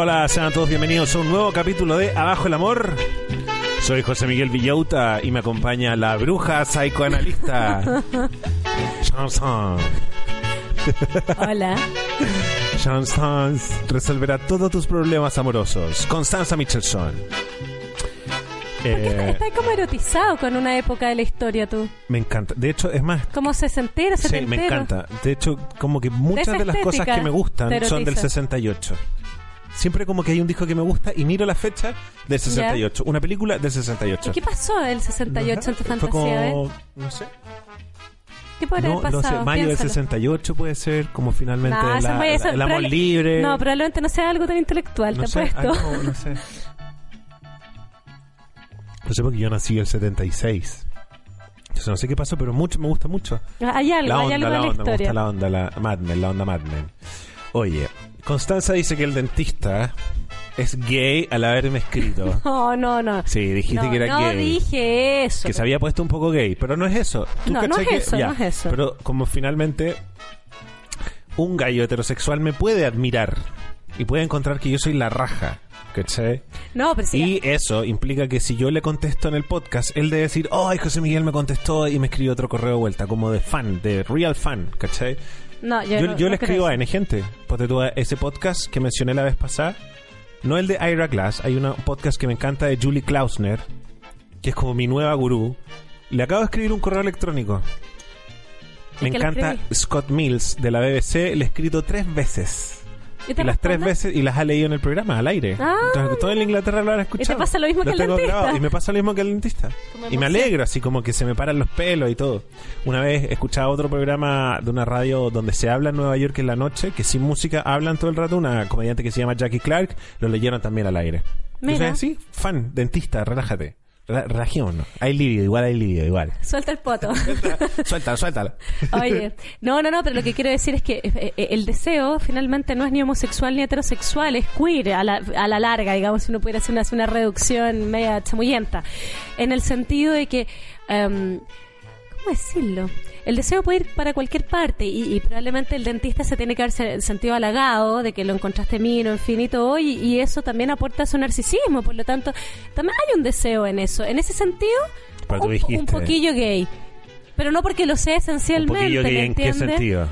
Hola, hola, sean todos bienvenidos a un nuevo capítulo de Abajo el Amor. Soy José Miguel Villauta y me acompaña la bruja psicoanalista Chanson. Hola. Chanson resolverá todos tus problemas amorosos. Constanza Michelson. Eh, Estás como erotizado con una época de la historia tú. me encanta. De hecho, es más, Como sesentero, Sí, setentero. me encanta. De hecho, como que muchas esa de las cosas que me gustan son del erotiza. 68. Siempre como que hay un disco que me gusta y miro la fecha del 68. Una película del 68. ¿Y qué pasó el 68 en tu Fue fantasía? eh? como, no sé, ¿Qué podría no, haber no sé, pasado? mayo del Piénsalo. 68 puede ser, como finalmente No, la- muy- eso- la- el amor libre. No, probablemente no sea algo tan intelectual, no te sé, apuesto. ah, no, no sé. No sé porque yo nací el 76. Entonces no sé qué pasó, pero mucho me gusta mucho. Hay algo, La hay onda, algo la en la onda, me historia. gusta la onda, la Mad Men, la onda Mad Men. Oye, Constanza dice que el dentista es gay al haberme escrito. No, no, no. Sí, dijiste no, que era no gay. dije eso. Que se había puesto un poco gay, pero no es eso. ¿Tú No, no es que- eso, ya, no es eso. Pero como finalmente un gallo heterosexual me puede admirar y puede encontrar que yo soy la raja, ¿cachai? No, pero sí. Y eso implica que si yo le contesto en el podcast, él debe decir, oh, José Miguel me contestó y me escribió otro correo de vuelta, como de fan, de real fan, ¿cachai? No, yo, Yo, no- yo no le escribo a. N gente. Porque tú, ese podcast que mencioné la vez pasada, no el de Ira Glass, hay un podcast que me encanta de Julie Klausner, que es como mi nueva gurú. Le acabo de escribir un correo electrónico. Me ¿Y qué le encanta? Scott Mills de la BBC, le he escrito tres veces. ¿Y Y las tres veces, y las ha leído en el programa, al aire. Ah, Entonces, todo en Inglaterra lo han escuchado. pasa lo mismo que al tengo dentista. grabado, y me pasa lo mismo que al dentista. Y me alegro, así como que se me paran los pelos y todo. Una vez escuchaba otro programa de una radio donde se habla en Nueva York en la noche, que sin música hablan todo el rato, una comediante que se llama Jackie Clark, lo leyeron también al aire. Mira. Entonces, sí, fan, dentista, relájate. Rela- Relajémonos. Hay libido, igual hay libido, igual. Suelta el poto. suéltalo, suéltalo. Oye, no, no, no, pero lo que quiero decir es que eh, eh, el deseo finalmente no es ni homosexual ni heterosexual, es queer a la, a la larga, digamos, si uno pudiera hacer una, hacer una reducción media chamullenta. En el sentido de que, em, ¿cómo decirlo? El deseo puede ir para cualquier parte y, y probablemente el dentista se tiene que haber se- sentido halagado de que lo encontraste mino, en fin y todo, y, y eso también aporta a su narcisismo, por lo tanto, también hay un deseo en eso. En ese sentido, un, dijiste- un poquillo gay. Pero no porque lo sea esencialmente, gay, ¿me ¿en qué sentido?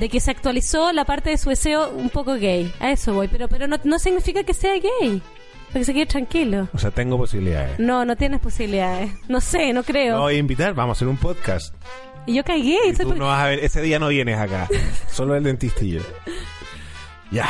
de que se actualizó la parte de su deseo un poco gay. A eso voy, pero pero no, no significa que sea gay. Para que se quede tranquilo. O sea, tengo posibilidades. No, no tienes posibilidades. No sé, no No creo. voy a invitar, vamos a hacer un podcast. Y yo caí gay. Y tú no vas a ver, ese día no vienes acá. Solo el dentista y yo. Ya.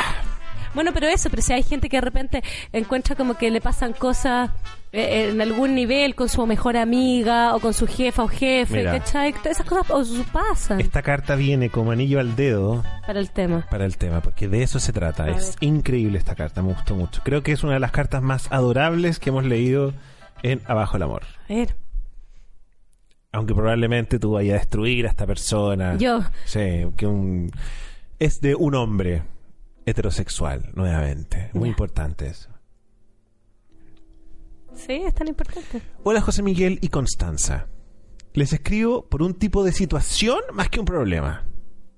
Bueno, pero eso, pero si hay gente que de repente encuentra como que le pasan cosas en algún nivel con su mejor amiga o con su jefa o jefe, Mira. ¿cachai? Esas cosas o pasan Esta carta viene como anillo al dedo para el tema. para el tema, porque de eso se trata. A Es ver. increíble esta carta, me gustó mucho. Creo que es una de las cartas más adorables que hemos leído en Abajo el Amor. A ver, Aunque probablemente tú vayas a destruir a esta persona. yo. Sí, que un... Es de un hombre heterosexual, nuevamente. Muy importante eso. Sí, es tan importante. Hola José Miguel y Constanza. Les escribo por un tipo de situación más que un problema.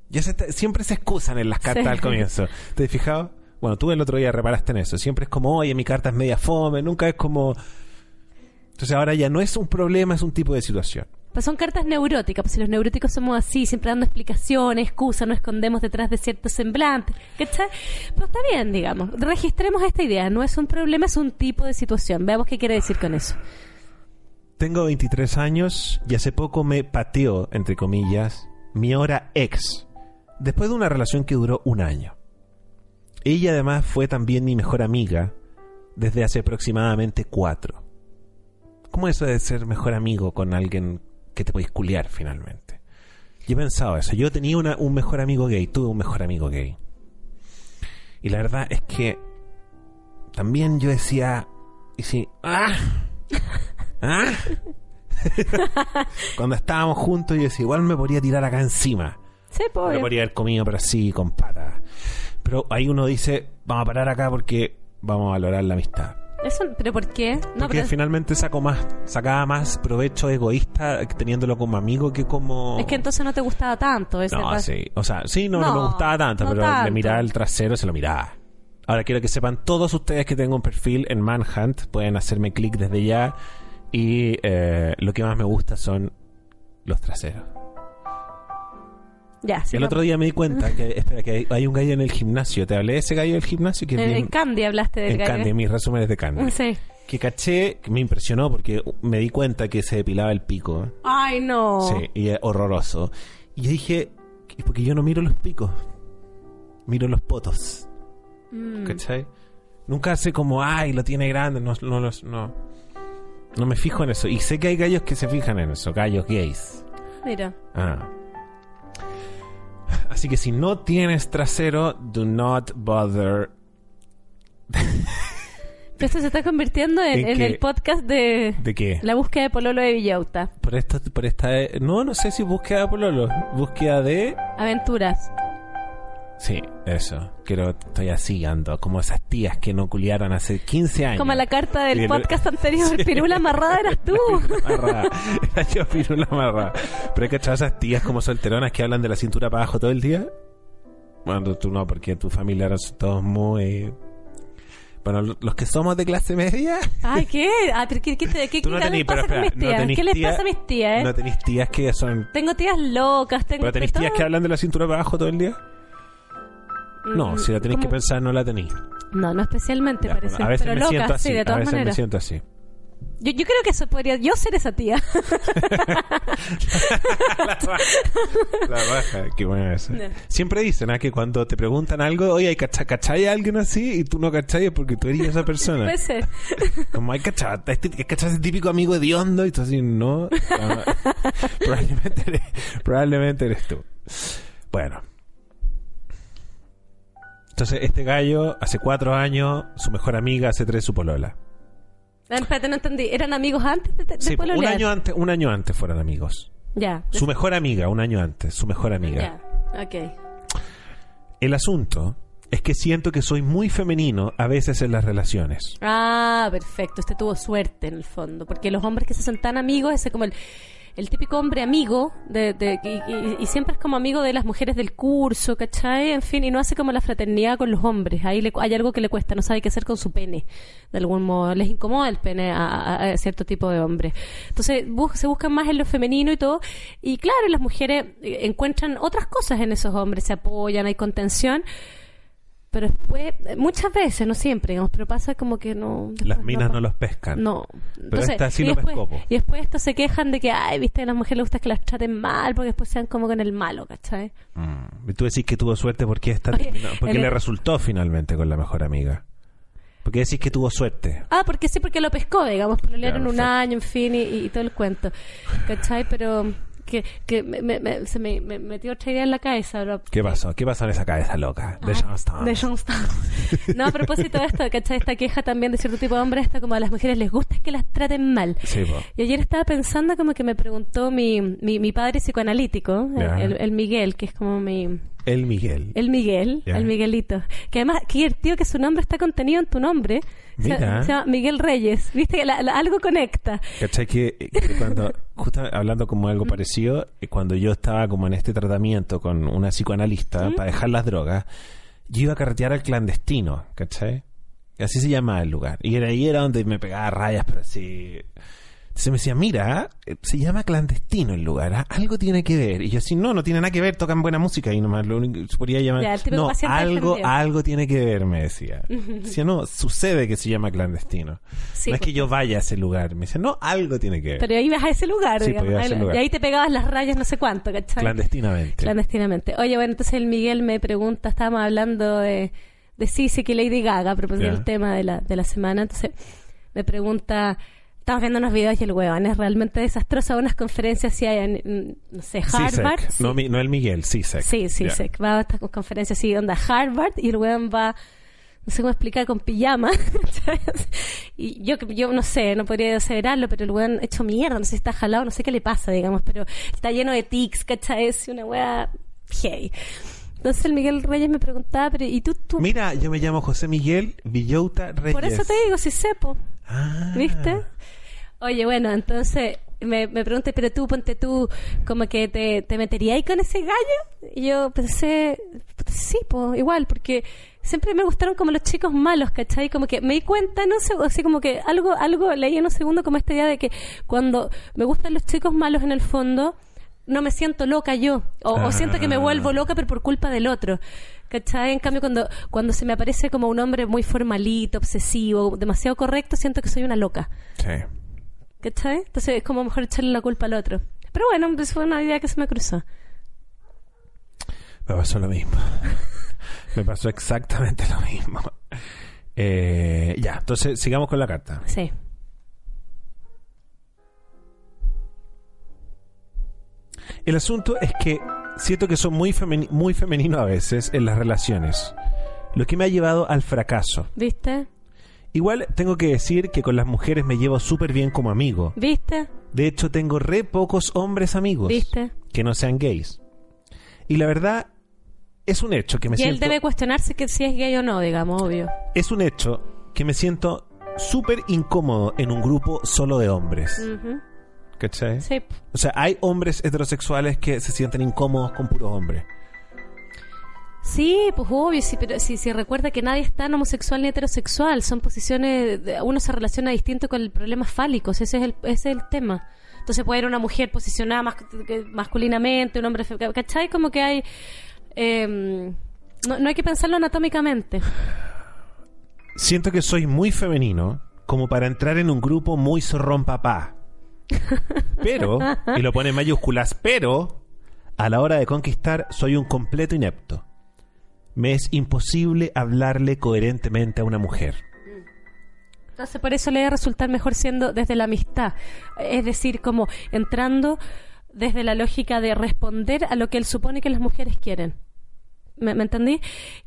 Ya se siempre se excusan en las cartas Sí. al comienzo. ¿Te has fijado? Bueno, tú el otro día reparaste en eso. Siempre es como, oye, mi carta es media fome. Nunca es como... Entonces ahora ya no es un problema, es un tipo de situación. Pues son cartas neuróticas, pues si los neuróticos somos así, siempre dando explicaciones, excusas, nos escondemos detrás de ciertos semblantes, ¿cachai? Pero está bien, digamos, registremos esta idea, no es un problema, es un tipo de situación, veamos qué quiere decir con eso. Tengo 23 años y hace poco me pateó, entre comillas, mi ahora ex, después de una relación que duró un año. Ella además fue también mi mejor amiga desde hace aproximadamente cuatro. ¿Cómo es eso de ser mejor amigo con alguien que te puedes culiar finalmente? Yo he pensado eso. Yo tenía una- un mejor amigo gay, tuve un mejor amigo gay. Y la verdad es que también yo decía, y si, ¡ah! ¿Ah? Cuando estábamos juntos, yo decía, igual me podría tirar acá encima. Sí, Me pues. podría haber comido, pero así, con patas. Pero ahí uno dice, vamos a parar acá porque vamos a valorar la amistad. Eso, ¿Pero por qué? No, Porque pero finalmente saco más, sacaba más provecho egoísta teniéndolo como amigo que como... es que entonces no te gustaba tanto. ese No, sí. O sea, sí, no, no, No, me gustaba tanto, pero le tanto. miraba el trasero, se lo miraba. Ahora quiero que sepan todos ustedes que tengo un perfil en Manhunt, pueden hacerme clic desde ya y eh, lo que más me gusta son los traseros. Ya, sí. el otro día me di cuenta que, espera, que hay, hay un gallo en el gimnasio. ¿Te hablé de ese gallo del gimnasio? Que En, bien- en Candy hablaste del en gallo. Candy, en mis resúmenes de Candy. Sí. Que caché, que me impresionó porque me di cuenta que se depilaba el pico. Ay, no. Sí, y es horroroso. Y yo dije, "¿Y porque yo no miro los picos, miro los potos. Mm. ¿Cachai? Nunca sé como, ay, lo tiene grande, no, no, los- no, no me fijo en eso. Y sé que hay gallos que se fijan en eso, gallos gays. Mira. Ah. Así que si no tienes trasero, do not bother. Esto se está convirtiendo en, ¿En el podcast de ¿De qué? la búsqueda de Pololo de Villauta. Por esta, por esta, no, no sé si búsqueda de pololo, búsqueda de, Aventuras. Sí, eso. Quiero, estoy así ando, como esas tías que no culiaron hace 15 años. Como la carta del podcast anterior. Sí. Pirula amarrada eras tú. Amarrada. Era yo pirula amarrada. Pero hay que echar esas tías como solteronas que hablan de la cintura para abajo todo el día. Bueno, tú no, porque tu familia eran todos muy... Bueno, lo- los que somos de clase media... Ay, ¿qué? Ah, ¿qué, qué, qué, Tú qué no les con mis no tías? ¿Qué les pasa a mis tías, eh? No tenéis tías que son... Tengo tías locas, tengo ¿Pero tenéis tías todo. que hablan de la cintura para abajo todo el día? No, si la tenéis que pensar, no la tenéis. No, no especialmente, Ya, parece. bueno, a veces pero me siento así. sí, de a todas veces maneras. me siento así. Yo, yo creo que eso podría yo ser esa tía. La baja, qué buena. No. Siempre dicen ¿ah? que cuando te preguntan algo, oye, ¿hay cacha- ¿cachai a alguien así? Y tú no cachai es porque tú eres esa persona. Puede ser. Como hay cachai, este, cachai ese típico amigo hediondo y tú así, no. Probablemente, eres, probablemente eres tú. Bueno. Entonces, este gallo, hace cuatro años, su mejor amiga hace tres su polola. Ah, Espérate, no entendí. ¿Eran amigos antes de, de Sí, un año antes, un año antes fueron amigos. Ya. Su mejor amiga, un año antes, su mejor amiga. Ya. Ok. El asunto es que siento que soy muy femenino a veces en las relaciones. Ah, perfecto. Usted tuvo suerte en el fondo. Porque los hombres que se hacen tan amigos, ese como el, el típico hombre amigo, de, y, y- siempre es como amigo de las mujeres del curso, ¿cachai? En fin, y no hace como la fraternidad con los hombres. Ahí le- hay algo que le cuesta, no sabe qué hacer con su pene. De algún modo, les incomoda el pene a, cierto tipo de hombres. Entonces, se buscan más en lo femenino y todo. Y claro, las mujeres eh, encuentran otras cosas en esos hombres, se apoyan, hay contención. Pero después, eh, muchas veces, no siempre, digamos, pero pasa como que no. Las minas no, los pescan. No. Pero esta sí y lo después, pescó. Y después estos se quejan de que, ay, viste, a las mujeres les gusta que las traten mal, porque después sean como con el malo, ¿cachai? Mm. Y tú decís que tuvo suerte porque esta Oye, terminó- porque el- le resultó finalmente con la mejor amiga. Porque decís que tuvo suerte. Ah, porque sí, porque lo pescó, digamos, pelearon Ya, un perfecto. año, en fin, y, y todo el cuento. ¿Cachai? Pero que, que me, me- me- se me, me metió otra idea en la cabeza. ¿Qué pasó? ¿Qué pasó en esa cabeza loca? De. De Johnstown. No, a propósito de esto, ¿cachai? Esta queja también de cierto tipo de hombres, esta como a las mujeres les gusta que las traten mal. Sí. Y ayer estaba pensando como que me preguntó mi, mi, mi padre psicoanalítico, el, el Miguel, que es como mi... El Miguel. El Miguel, el Miguelito. Que además, qué divertido que su nombre está contenido en tu nombre. Se- Mira. Se, llama Miguel Reyes. Viste que la- la- algo conecta. ¿Cachai? Que, que cuando, justo hablando como algo parecido, eh, cuando yo estaba como en este tratamiento con una psicoanalista para dejar las drogas, yo iba a carretear al clandestino, ¿cachai? Así se llamaba el lugar. Y era ahí era donde me pegaba rayas, pero así... Entonces me decía, mira, eh, se llama clandestino el lugar, ¿ah? algo tiene que ver. Y yo así, no, no tiene nada que ver, tocan buena música y nomás lo único se podría llamar... Ya, el no, algo, algo tiene que ver, me decía. Decía, no, sucede que se llama clandestino. Sí, no es pues. que yo vaya a ese lugar. Me dice, no, algo tiene que ver. Pero ibas a ese lugar, Sí, digamos. pues, a ese Ahí- lugar. Y ahí te pegabas las rayas no sé cuánto, ¿cachai? Clandestinamente. Clandestinamente. Oye, bueno, entonces el Miguel me pregunta, estábamos hablando de, de Sisi que Lady Gaga, a propósito del tema de la, de la semana, entonces me pregunta, estamos viendo unos videos y el huevón es realmente desastroso, unas conferencias si hay en, no sé, Harvard. CISEC. sí. No, mi- no el Miguel, CISEC. Sí, sí, Ya. sí. Va a estas conferencias así, onda Harvard, y el weón va, no sé cómo explicar, con pijama. ¿sabes? y yo, yo no sé, no podría aseverarlo, pero el weón hecho mierda, no sé si está jalado, no sé qué le pasa, digamos, pero está lleno de tics, ¿cachai? Es una wea hey. Entonces el Miguel Reyes me preguntaba, pero ¿y tú? tú? Mira, yo me llamo José Miguel Villota Reyes. Por eso te digo, si sepo, Ah. ¿viste? Oye, bueno, entonces me, me pregunté, pero tú, ponte tú, como que te, te meterías ahí con ese gallo. Y yo pensé, sí, pues igual, porque siempre me gustaron como los chicos malos, ¿cachai? Como que me di cuenta, no sé, así como que algo, algo leí en un segundo como esta idea de que cuando me gustan los chicos malos en el fondo, no me siento loca yo, o, o siento que me Ah. vuelvo loca, pero por culpa del otro. ¿Cachai? En cambio, cuando, cuando se me aparece como un hombre muy formalito, obsesivo, demasiado correcto, siento que soy una loca. Sí. ¿Cachai? Entonces es como mejor echarle la culpa al otro. Pero bueno, pues fue una idea que se me cruzó. Me pasó lo mismo. Me pasó exactamente lo mismo. Eh, ya, entonces sigamos con la carta. Sí. El asunto es que siento que son muy, femeni- muy femenino a veces en las relaciones, lo que me ha llevado al fracaso. ¿Viste? Igual tengo que decir que con las mujeres me llevo súper bien como amigo. ¿Viste? De hecho, tengo re pocos hombres amigos ¿Viste? que no sean gays. Y la verdad, es un hecho que me y él siento... debe cuestionarse que si es gay o no, digamos, obvio. Es un hecho que me siento súper incómodo en un grupo solo de hombres. Ujú. ¿Cachai? Sí. O sea, hay hombres heterosexuales que se sienten incómodos con puros hombres. Sí, pues obvio, sí, pero si, si recuerda que nadie es tan homosexual ni heterosexual, son posiciones, de- uno se relaciona distinto con el problema fálicos, ese es el, ese es el tema. Entonces puede ir una mujer posicionada mas- masculinamente, un hombre, ¿cachai? Como que hay... eh, no, no hay que pensarlo anatómicamente. Siento que soy muy femenino como para entrar en un grupo muy zorrón papá. Pero, y lo pone en mayúsculas, pero a la hora de conquistar soy un completo inepto. Me es imposible hablarle coherentemente a una mujer. Entonces por eso le debe resultar mejor siendo desde la amistad, es decir, como entrando desde la lógica de responder a lo que él supone que las mujeres quieren. ¿Me, me entendí?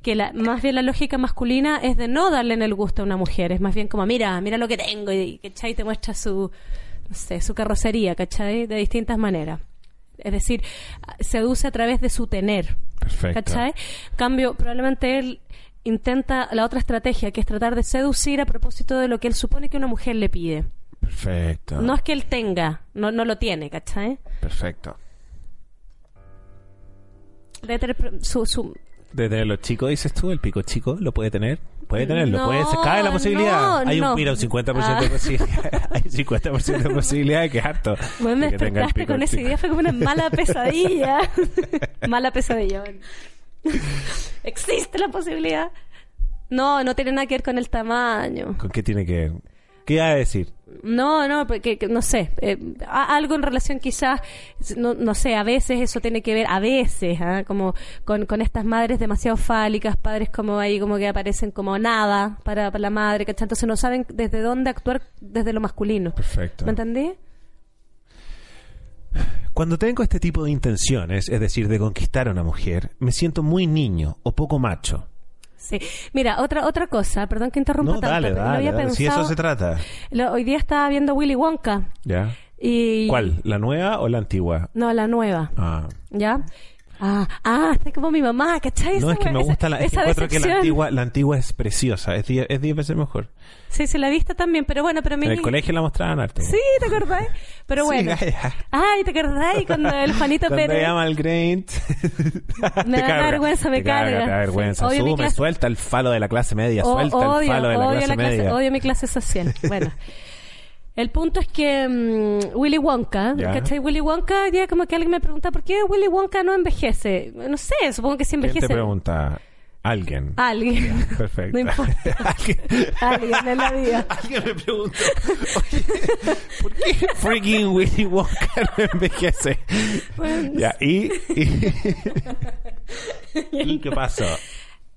Que la, más bien la lógica masculina es de no darle en el gusto a una mujer, es más bien como, mira, mira lo que tengo, y ¿cachai? Te muestra su, no sé, su carrocería, ¿cachai? De distintas maneras. Es decir, seduce a través de su tener. Perfecto. ¿Cachai? Cambio, probablemente él intenta la otra estrategia, que es tratar de seducir a propósito de lo que él supone que una mujer le pide. Perfecto. No es que él tenga, no, no lo tiene, ¿cachai? Perfecto. Debe tener su, su... De tenerlo chico, dices tú, el pico chico, ¿lo puede tener? Puede tenerlo, No, puede, se cae la posibilidad. no, hay un, no. mira, un 50% de Ah. posibilidad. hay un 50% de posibilidad de que es harto. Bueno, me de que despertaste pico con esa idea, fue como una mala pesadilla. mala pesadilla. bueno. ¿Existe la posibilidad? No, no tiene nada que ver con el tamaño. ¿Con qué tiene que ver? ¿Qué iba a decir? No, no, porque que- no sé, eh, algo en relación quizás, no, no sé, a veces eso tiene que ver, a veces, ¿ah? como con, con estas madres demasiado fálicas, padres como ahí como que aparecen como nada para, para la madre, ¿cachai? Entonces no saben desde dónde actuar desde lo masculino. Perfecto. ¿Me entendí? Cuando tengo este tipo de intenciones, es decir, de conquistar a una mujer, me siento muy niño o poco macho. Sí. Mira, otra otra cosa, perdón que interrumpa No, tanto, dale, pero lo dale, había dale. Si pensado- eso se trata. lo- hoy día estaba viendo Willy Wonka ¿Ya? y... ¿Cuál? ¿La nueva o la antigua? No, la nueva. Ah. ¿Ya? Ah, ah, está como mi mamá, ¿cachai? No, es que me gusta la. Es que encuentro que la antigua, la antigua es preciosa. Es 10 es diez veces mejor. Sí, sí, la viste también, pero bueno, pero mi En el colegio la mostraban harto. Sí, ¿te acordás? Pero Sí, bueno. Gaia. Ay, ¿te acordás? Cuando el Juanito Cuando Pérez... llama al Graint. Me da vergüenza, me carga. Te da vergüenza. Sí. Sume, clase- suelta el falo de la clase media. O- suelta odio, el falo de la clase la clase- media. odio mi clase social. Bueno. El punto es que mm, Willy Wonka, Ya. ¿cachai? Willy Wonka, ya como que alguien me pregunta, ¿por qué Willy Wonka no envejece? No sé, supongo que sí ¿Quién te envejece. pregunta? Alguien. Alguien. Perfecto. No importa. Alguien- Alguien en la vida. Alguien me preguntó, oye, ¿por qué freaking Willy Wonka no envejece? Ya, y, y, ¿Y qué pasó?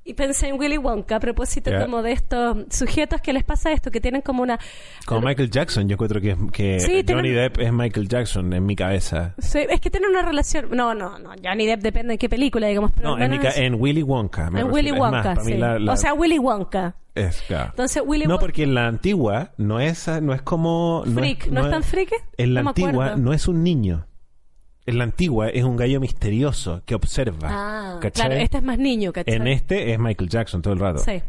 Y pensé en Willy Wonka a propósito como de estos sujetos que les pasa esto, que tienen como una... Como Michael Jackson, yo encuentro que, que Sí, Johnny tienen- Depp es Michael Jackson en mi cabeza. Sí, es que tienen una relación... No, no, no, Johnny Depp depende de qué película, digamos. Pero No, en, mi ca- en Willy Wonka. me en. Willy más, Wonka, sí. la- la- O sea, Willy Wonka. es, claro. Entonces, Willy No, Wonka... porque en la antigua no es, no es como... No Freak, ¿no es tan freak? En la No antigua no es un niño. En la antigua es un gallo misterioso que observa. Ah, claro, este es más niño, ¿cachai? En este es Michael Jackson todo el rato. Sí.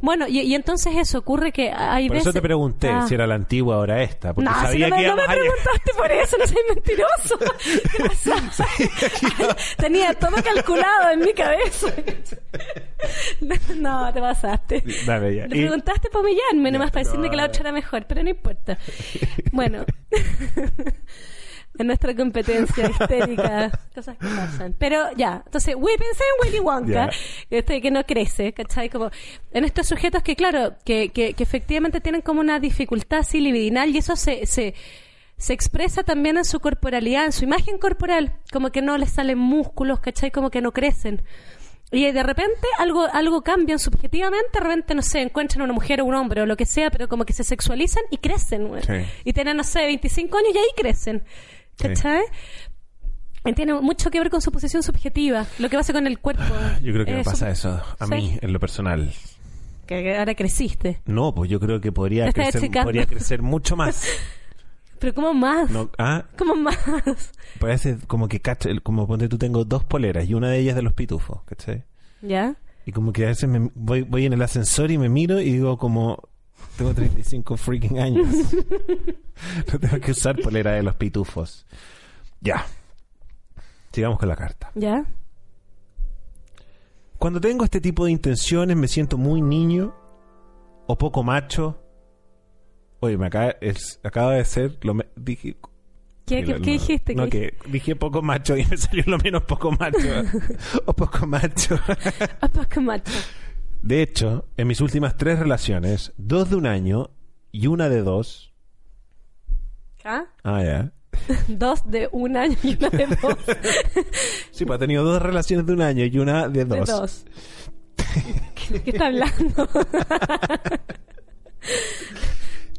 Bueno, y, y entonces eso ocurre que hay Por veces... eso te pregunté Ah. si era la antigua o ahora esta. Porque No, si sabía no me, que no me preguntaste por eso, no soy mentiroso. Tenía todo calculado en mi cabeza. No, te pasaste. Dale, ya. Le Y- preguntaste para humillarme, nomás para decirme que la otra era mejor, pero no importa. Bueno, en nuestra competencia histérica, cosas que pasan. Pero ya, entonces, we pensé en Willy Wonka, este, que no crece, ¿cachai? Como en estos sujetos que, claro, que, que, que efectivamente tienen como una dificultad así libidinal y eso se, se, se expresa también en su corporalidad, en su imagen corporal, como que no les salen músculos, ¿cachai? Como que no crecen. Y de repente algo, algo cambian subjetivamente, de repente, no sé, encuentran una mujer o un hombre o lo que sea, pero como que se sexualizan y crecen, güey. Sí. Y tienen, no sé, 25 años y ahí crecen. ¿Cachai? Y Tiene mucho que ver con su posición subjetiva, lo que pasa con el cuerpo. Yo creo que me Eh, pasa su- eso a Sí. mí, en lo personal. Que, ahora creciste. No, pues yo creo que podría crecer, podría crecer mucho más. Pero ¿cómo más? No, ah, ¿Cómo más? parece como que cacho, como ponte tú tengo dos poleras y una de ellas de los pitufos, ¿cachai? ¿Ya? Y como que a veces me voy, voy en el ascensor y me miro y digo como tengo 35 freaking años. no tengo que usar polera de los pitufos. Ya. Sigamos con la carta. ¿Ya? Cuando tengo este tipo de intenciones me siento muy niño o poco macho. Oye, me acaba, es- acaba de ser lo me- dije ¿Qué, qué, no, qué dijiste? No, ¿Qué- que dije poco macho y me salió lo menos poco macho. o poco macho. Ah, poco macho. De hecho, en mis últimas tres relaciones, dos de un año y una de dos. ¿Ah? Ah, ya. Dos de un año y una de dos. Sí, pues ha tenido dos relaciones de un año y una de De dos. dos. ¿Qué, qué está hablando?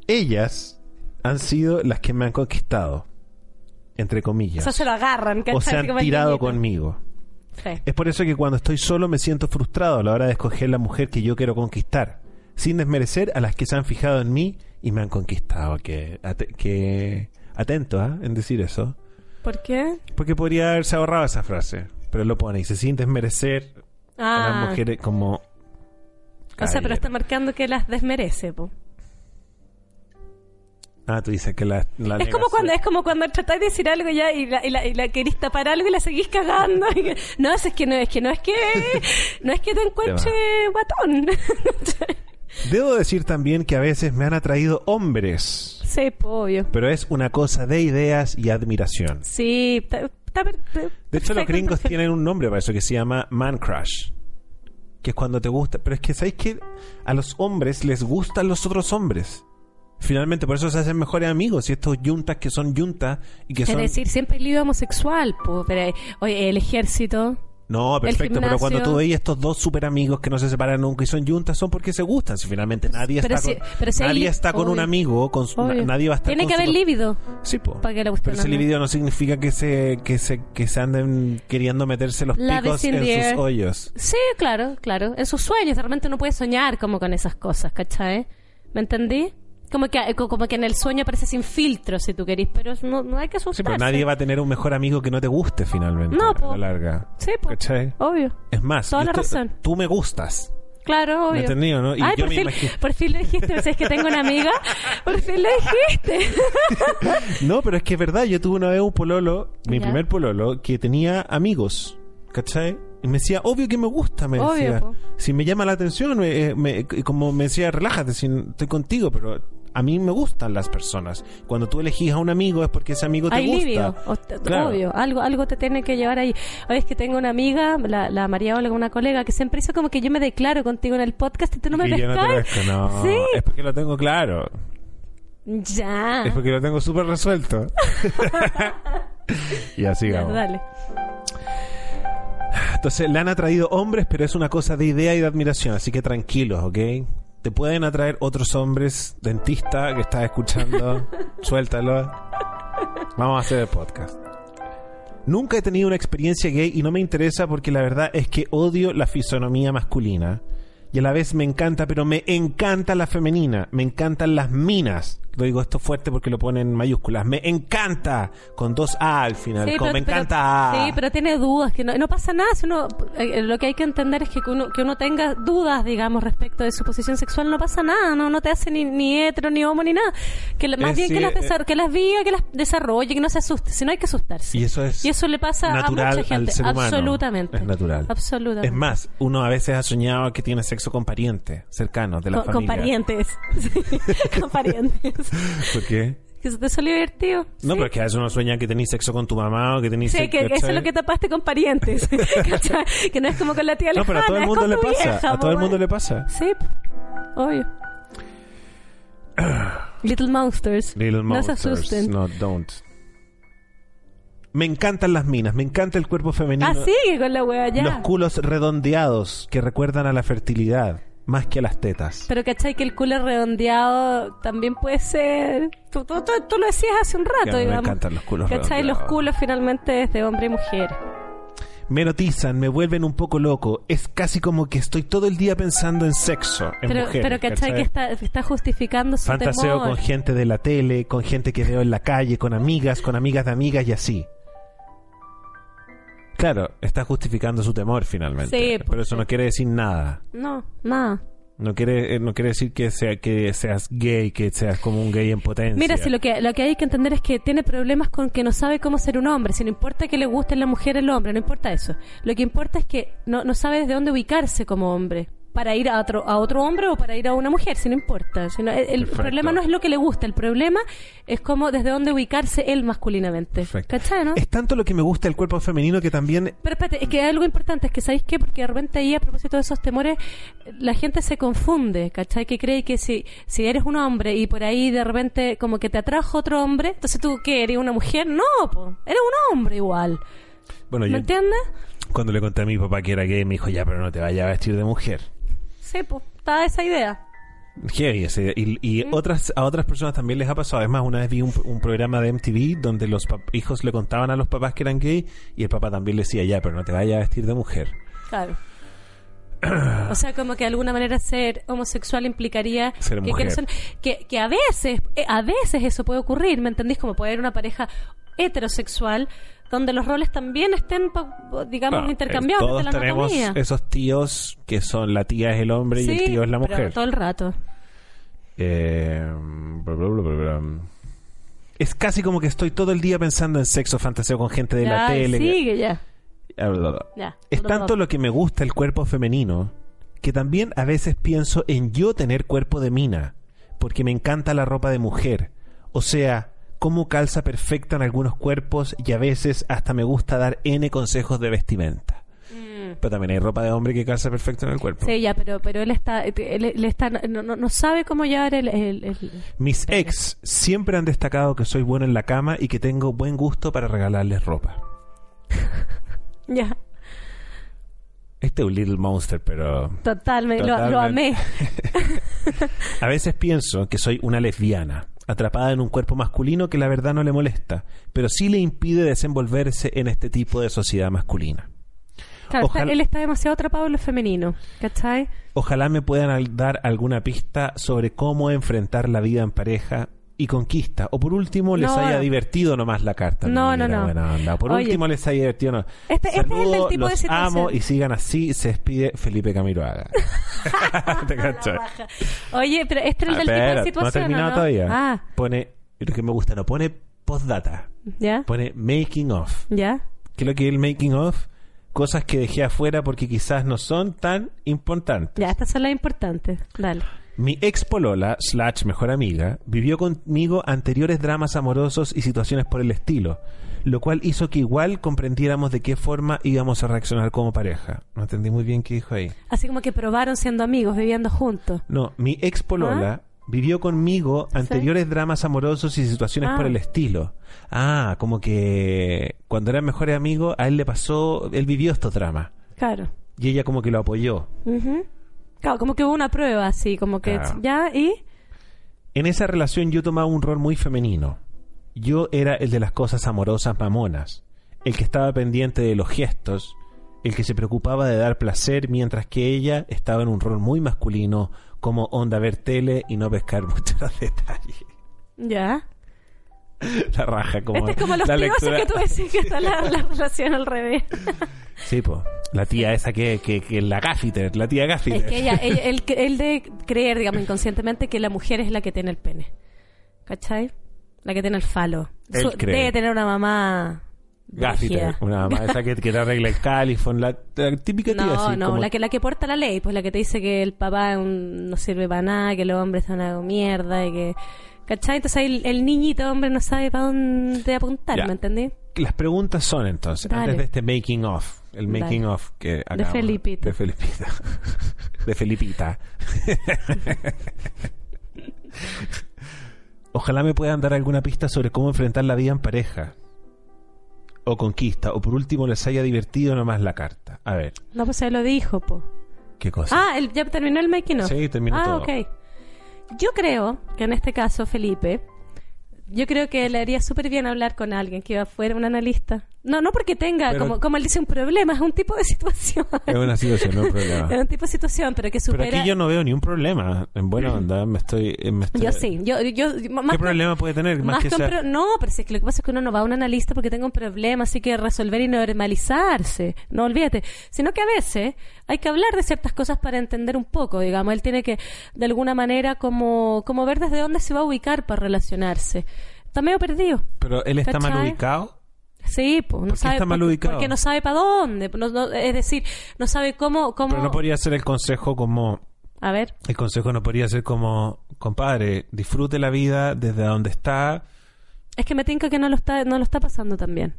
Ellas han sido las que me han conquistado, entre O comillas. sea, se lo agarran, ¿cachai? o se han tirado conmigo. Sí. Es por eso que cuando estoy solo me siento frustrado a la hora de escoger la mujer que yo quiero conquistar, sin desmerecer a las que se han fijado en mí y me han conquistado. Que, que atento ¿ah? en decir eso. ¿Por qué? Porque podría haberse ahorrado esa frase, pero lo pone y se sin desmerecer a Ah, las mujeres como... o sea, pero está marcando que las desmerece, po. Ah, tú dices que la... la Es como cuando es como cuando tratáis de decir algo ya y la, y la, y la querís tapar algo y la seguís cagando. Y que- no, es que no es que no es que no es que te encuentre guatón. Debo decir también que a veces me han atraído hombres, sí, obvio. pero es una cosa de ideas y admiración. Sí, per- per- De hecho, los gringos tienen un nombre para eso que se llama man crush. Que es cuando te gusta. Pero es que, ¿sabéis que A los hombres les gustan los otros hombres. Finalmente, por eso se hacen mejores amigos. Y estos yuntas que son yuntas y que Es son. decir, siempre hay lío homosexual, po, pero oye, el ejército. No, perfecto, pero cuando tú veis estos dos super amigos que no se separan nunca y son yuntas, son porque se gustan. Si finalmente nadie Pero está si- con, si nadie está con un amigo, con su- Obvio. nadie va a estar Tiene con que su- haber líbido. Sí, po. Para que le gusten Pero ese libido no significa que se, que se, que se anden queriendo meterse los Love picos en sus hoyos. Sí, claro, claro. En sus sueños, de repente uno puede soñar como con esas cosas, ¿cachai? ¿Me entendí? Como que, eh, como que en el sueño aparece sin filtro, si tú querís, pero no, no hay que Sí, asustarse. pero nadie va a tener un mejor amigo que no te guste finalmente. No, a po. la larga. Sí, po. ¿Cachai? Obvio. Es más, Toda la estoy- razón. tú me gustas. Claro, obvio. entendido, ¿no? Y Ay, yo por, me fin, imagino- por fin lo dijiste. Si es que tengo una amiga, por fin lo dijiste. No, pero es que es verdad, yo tuve una vez un pololo, mi Ya. primer pololo, que tenía amigos. ¿Cachai? Y me decía, obvio que me gusta, me Obvio, decía. po. Si me llama la atención, me- eh, me- como me decía, relájate, si estoy contigo, pero a mí me gustan las personas. Cuando tú elegís a un amigo es porque ese amigo te Hay gusta. libido, Claro. obvio, algo, algo te tiene que llevar ahí. Oye, es que tengo una amiga, la, la María Olga, una colega, que siempre hizo como que yo me declaro contigo en el podcast y tú no me yo no no. Sí. Es porque lo tengo claro. Ya. Es porque lo tengo súper resuelto. y así vamos. dale. Entonces, le han atraído hombres, pero es una cosa de idea y de admiración, así que tranquilos, ¿ok? Te pueden atraer otros hombres, dentista que estás escuchando, suéltalo. Vamos a hacer el podcast. Nunca he tenido una experiencia gay y no me interesa porque la verdad es que odio la fisonomía masculina. Y a la vez me encanta, pero me encanta la femenina. Me encantan las minas. Lo digo esto fuerte porque lo pone en mayúsculas. Me encanta con dos A al final. Sí, como pero- me pero- encanta. Sí, pero tiene dudas, que no, no pasa nada. Si uno, eh, lo que hay que entender es que uno, que uno tenga dudas, digamos, respecto de su posición sexual, no pasa nada, no, no te hace ni, ni hetero, ni homo, ni nada. Que la- más Eh, bien sí, que, las eh. que las viva, que las desarrolle, que no se asuste. Si no hay que asustarse. Y eso es Y eso le pasa a mucha gente. Absolutamente. Es natural. Absolutamente. Es más, uno a veces ha soñado que tiene sexo con parientes cercanos de la con, con familia. parientes. Sí, con parientes. ¿Por qué? Que se te salió divertido. No, Sí. pero es que a veces uno sueña que tenéis sexo con tu mamá o que tenéis Sí, que, que eso es lo que tapaste con parientes. Que no es como con la tía No, lejana. pero a todo el mundo le pasa. vieja, a todo el mundo le pasa. Sí, obvio. Little Monsters. Little no se asusten. No, don't. Me encantan las minas, me encanta el cuerpo femenino. Ah, sigue con la wea ya. Los culos redondeados que recuerdan a la fertilidad más que a las tetas. Pero cachai que el culo redondeado también puede ser. Tú, tú, tú- tú lo decías hace un rato, mí me digamos. encantan los culos ¿Cachai? Los culos finalmente es de hombre y mujer. Me notizan, me vuelven un poco loco. Es casi como que estoy todo el día pensando en sexo, en Pero, mujeres. pero cachai que está, está justificando su Fantaseo temor. con gente de la tele, con gente que veo en la calle, con amigas, con amigas de amigas y así. Claro, está justificando su temor finalmente. Sí, pero eso no quiere decir nada. No, nada. No quiere, eh, no quiere decir que sea que seas gay, que seas como un gay en potencia. Mira, si lo que, lo que hay que entender es que tiene problemas con que no sabe cómo ser un hombre. Si no importa que le guste la mujer el hombre, no importa eso. Lo que importa es que no, no sabe desde dónde ubicarse como hombre. Para ir a otro, a otro hombre o para ir a una mujer, si no importa. Si no- el problema no es lo que le gusta, el problema es cómo desde dónde ubicarse él masculinamente. ¿Cachai, no? Es tanto lo que me gusta el cuerpo femenino que también Pero espérate, es que hay algo importante, es que ¿sabéis qué? Porque de repente ahí, a propósito de esos temores, la gente se confunde, ¿cachai? Que cree que si, si eres un hombre y por ahí de repente como que te atrajo otro hombre, entonces tú, ¿qué? ¿Eres una mujer? No, po, eres un hombre igual. bueno, ¿Me yo entiendes? cuando le conté a mi papá que era gay me dijo, "Ya, pero no te vayas a vestir de mujer." Sí, pues, está esa idea. Heavy Y, y otras, a otras personas también les ha pasado. Además, una vez vi un, un programa de MTV donde los hijos le contaban a los papás que eran gay y el papá también le decía, ya, pero no te vayas a vestir de mujer. Claro. O sea, como que de alguna manera ser homosexual implicaría Ser que, mujer. que, no son- que- que a veces, eh, a veces eso puede ocurrir, ¿me entendís? Como puede haber una pareja heterosexual donde los roles también estén, digamos, Bueno, intercambiados eh, todos la tenemos esos tíos que son la tía es el hombre y el tío es la pero mujer. todo el rato. Eh, bla, bla, bla, bla, bla. Es casi como que estoy todo el día pensando en sexo, fantaseo con gente de la tele. sigue ya. Bla. ya. Es tanto lo que me gusta el cuerpo femenino que también a veces pienso en yo tener cuerpo de mina, porque me encanta la ropa de mujer. O sea, cómo calza perfecta en algunos cuerpos y a veces hasta me gusta dar N consejos de vestimenta. Pero también hay ropa de hombre que calza perfecto en el cuerpo. Mm. Sí, ya, pero, pero él está, él, él está no, no, no sabe cómo llevar el, el- el- Mis ex siempre han destacado que soy bueno en la cama y que tengo buen gusto para regalarles ropa. Ya, Este es un little monster, pero totalmente, lo, lo Totalmente. amé. a veces pienso que soy una lesbiana, atrapada en un cuerpo masculino que la verdad no le molesta, pero sí le impide desenvolverse en este tipo de sociedad masculina. Claro, está- Ojalá- él está demasiado atrapado en lo femenino, ¿cachai? Ojalá me puedan dar alguna pista sobre cómo enfrentar la vida en pareja y conquista. O por último, les No. haya divertido nomás la carta. No, Mira, no, no. buena onda. Por Oye. último, les haya divertido. No. Este- este es el del Saludo, tipo de los situación. amo y sigan así. Se despide Felipe Camiroaga. ¿Te? Oye, pero este es el Ah, del tipo de situación. no ha terminado ¿o no? todavía. Ah, Pone, lo que me gusta, no pone postdata, ya, pone making of. ya. ¿Qué es lo que es el making of? Cosas que dejé afuera porque quizás no son tan importantes. Ya, estas son las importantes. Dale. Mi ex polola, slash mejor amiga, vivió conmigo anteriores dramas amorosos y situaciones por el estilo, lo cual hizo que igual comprendiéramos de qué forma íbamos a reaccionar como pareja. No entendí muy bien qué dijo ahí. Así como que probaron siendo amigos, viviendo juntos. No, mi ex polola vivió conmigo anteriores dramas amorosos y situaciones Ah. por el estilo. Ah, como que cuando eran mejores amigos, a él le pasó, él vivió estos dramas. Claro. Y ella como que lo apoyó. Claro, como que hubo una prueba así, como que Claro. ya, y En esa relación yo tomaba un rol muy femenino. Yo era el de las cosas amorosas mamonas, el que estaba pendiente de los gestos, el que se preocupaba de dar placer, mientras que ella estaba en un rol muy masculino, como onda ver tele y no pescar muchos detalles. Ya. La raja, como. Este es como los la tíos lectura. que tú decís que está la, la relación al revés. Sí, po. La tía esa que, que, que la gaffiter, la tía gaffiter. Es que ella, ella- él, él de creer, digamos, inconscientemente que la mujer es la que tiene el pene. ¿Cachai? La que tiene el falo. Su- debe tener una mamá. Gaffiter, una mamá esa que, que te arregla el califón, la, la típica tía No, así. no, como- la que la que porta la ley, pues la que te dice que el papá un- no sirve para nada, que los hombres son una mierda, y que ¿cachai? Entonces ahí el, el niñito hombre no sabe para dónde apuntar, Ya. ¿me entendí? Las preguntas son entonces, Dale. antes de este making of, el Dale. making of que acabamos- Felipito. De Felipita. De Felipita. Ojalá me puedan dar alguna pista sobre cómo enfrentar la vida en pareja. O conquista. O por último les haya divertido nomás la carta. A ver, No, pues se lo dijo, po. ¿qué cosa? Ah, el- ya terminó el making of. Sí, terminó ah, todo. ok. Yo creo que en este caso, Felipe, yo creo que le haría súper bien hablar con alguien que fuera, un analista. No, no porque tenga, Pero- como, como él dice, un problema, es un tipo de situación. Es una situación, no un es problema. un tipo de situación, pero que Pero supera... aquí yo no veo ni un problema. En buena onda, me estoy... eh, me estoy- Yo sí, yo, yo, más ¿Qué que- problema puede tener? Más, Más que que un sea- pro- no, pero si es que lo que pasa es que uno no va a un analista porque tenga un problema, así que resolver y normalizarse. No olvídate. Sino que a veces hay que hablar de ciertas cosas para entender un poco, digamos. Él tiene que, de alguna manera, como, como ver desde dónde se va a ubicar para relacionarse. Está medio perdido. Pero él está mal ubicado. Sí, pues, no ¿Por qué sabe está mal ubicado? Porque no sabe para dónde. No- no- es decir, no sabe cómo, cómo. Pero no podría ser el consejo como... A ver. El consejo no podría ser como... Compadre, disfrute la vida desde donde está. Es que me tinca que no lo está, no lo está pasando tan bien.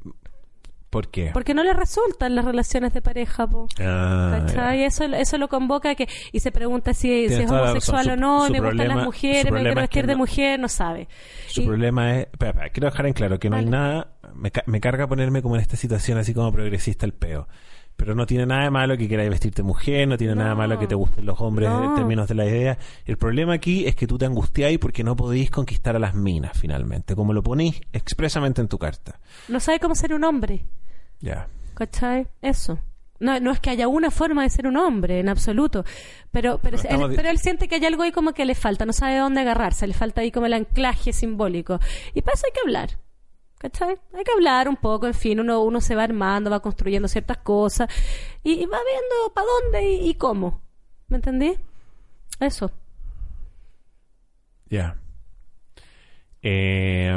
¿Por qué? Porque no le resultan las relaciones de pareja, po. Ah. Eso, eso lo convoca a que, y se pregunta si, si es homosexual razón. o no, Su- su me gustan las su mujeres, me quiero es vestir que de no- mujer, no sabe. Su Y- problema es... Espera, espera, quiero dejar en claro que no hay Vale. nada... Me, me carga ponerme como en esta situación así como progresista el peo. Pero no tiene nada de malo que queráis vestirte mujer, no tiene nada de No. malo que te gusten los hombres No. en términos de la idea. El problema aquí es que tú te angustiáis porque no podéis conquistar a las minas finalmente, como lo ponéis expresamente en tu carta. No sabe cómo ser un hombre, Ya. ¿cachai? Eso. No, no es que haya una forma de ser un hombre, en absoluto. Pero, pero, él, di- pero él siente que hay algo ahí como que le falta, no sabe dónde agarrarse, le falta ahí como el anclaje simbólico. Y para eso hay que hablar. ¿Cachai? Hay que hablar un poco, en fin, uno, uno se va armando, va construyendo ciertas cosas y, y va viendo para dónde y, y cómo. ¿Me entendí? Eso. Ya. Eh,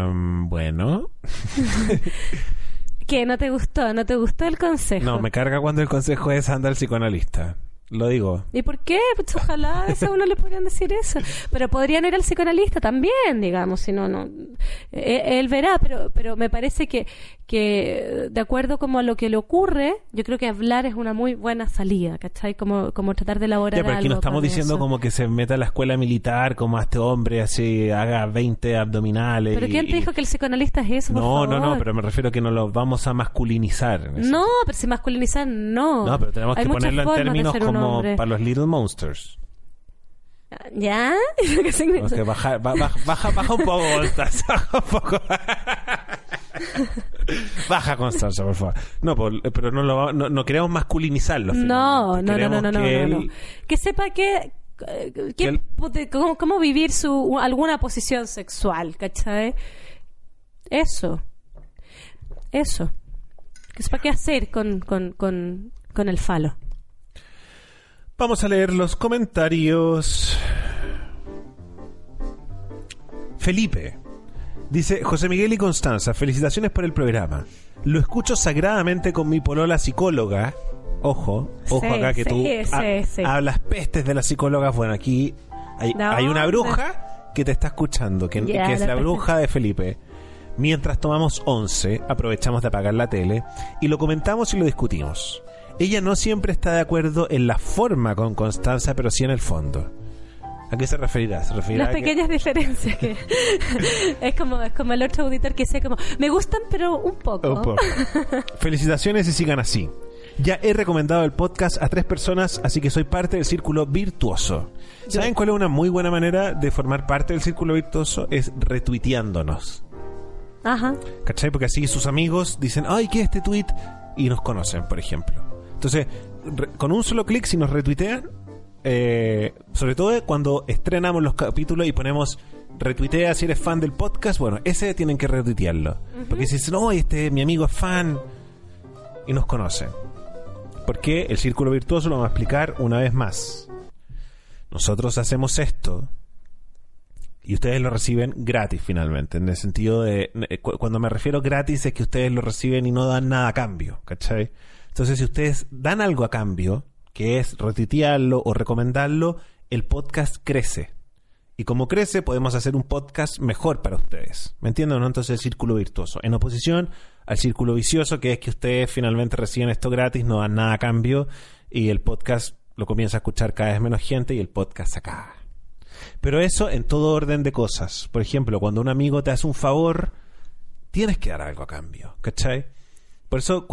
bueno. ¿Qué? ¿No te gustó? ¿No te gustó el consejo? No, me carga cuando el consejo es anda al psicoanalista. Lo digo. ¿Y por qué? Pues ojalá a veces uno le podrían decir eso. Pero podrían ir al psicoanalista también, digamos, si no, no. Eh, Él verá, pero, pero me parece que, que de acuerdo como a lo que le ocurre, yo creo que hablar es una muy buena salida, ¿cachai? Como, como tratar de elaborar Ya, pero aquí no estamos diciendo eso. como que se meta a la escuela militar, como a este hombre así, haga 20 abdominales. ¿Pero y- quién te y- dijo que el psicoanalista es eso, por No, no, no, pero me refiero a que no lo vamos a masculinizar. No, pero si masculinizar, no. No, pero tenemos Hay que ponerlo en términos como para los Little Monsters. ¿Ya? ¿Qué significa? Tenemos que bajar, ba- baja, baja, baja un poco, Constanza, baja un poco. baja, Constanza, por favor. No, por- pero no, lo, no, no queremos masculinizarlo. No, no, no, no, no, no, que no, él- no. Que sepa que, eh, que- Que cómo, cómo vivir su alguna posición sexual, ¿cachai? Eso. Eso. Que sepa qué hacer con, con, con, con el falo. Vamos a leer los comentarios. Felipe. Dice José Miguel y Constanza, felicitaciones por el programa. Lo escucho sagradamente con mi polola psicóloga. Ojo, ojo Sí, acá que sí, tú sí, ha- sí. hablas pestes de las psicólogas. Bueno, aquí hay, No, hay una no. bruja que te está escuchando, que, es la bruja de Felipe. Mientras tomamos once, aprovechamos de apagar la tele y lo comentamos y lo discutimos. Ella no siempre está de acuerdo en la forma con Constanza, pero sí en el fondo. ¿A qué se referirá? ¿Se referirá Las que- pequeñas diferencias que es como es como el otro auditor que dice como me gustan pero un poco. Un poco. Felicitaciones y sigan así. Ya he recomendado el podcast a tres personas, así que soy parte del círculo virtuoso. ¿Saben cuál es una muy buena manera de formar parte del círculo virtuoso? Es retuiteándonos. Ajá. ¿Cachai? Porque así sus amigos dicen, ay, ¿qué es este tweet? Y nos conocen, por ejemplo. Entonces, re- con un solo clic, si nos retuitean, eh, sobre todo cuando estrenamos los capítulos y ponemos retuitea si eres fan del podcast, bueno, ese tienen que retuitearlo. Porque si dicen, no, este mi amigo es fan y nos conoce. Porque el círculo virtuoso lo vamos a explicar una vez más. Nosotros hacemos esto y ustedes lo reciben gratis finalmente. En el sentido de, eh, cu- cuando me refiero gratis es que ustedes lo reciben y no dan nada a cambio, ¿cachai? Entonces si ustedes dan algo a cambio, que es retuitearlo o recomendarlo, el podcast crece. Y como crece, podemos hacer un podcast mejor para ustedes. ¿Me entienden? ¿No? Entonces el círculo virtuoso. En oposición al círculo vicioso, que es que ustedes finalmente reciben esto gratis, no dan nada a cambio y el podcast lo comienza a escuchar cada vez menos gente y el podcast se acaba. Pero eso en todo orden de cosas. Por ejemplo, cuando un amigo te hace un favor, tienes que dar algo a cambio, ¿cachai? Por eso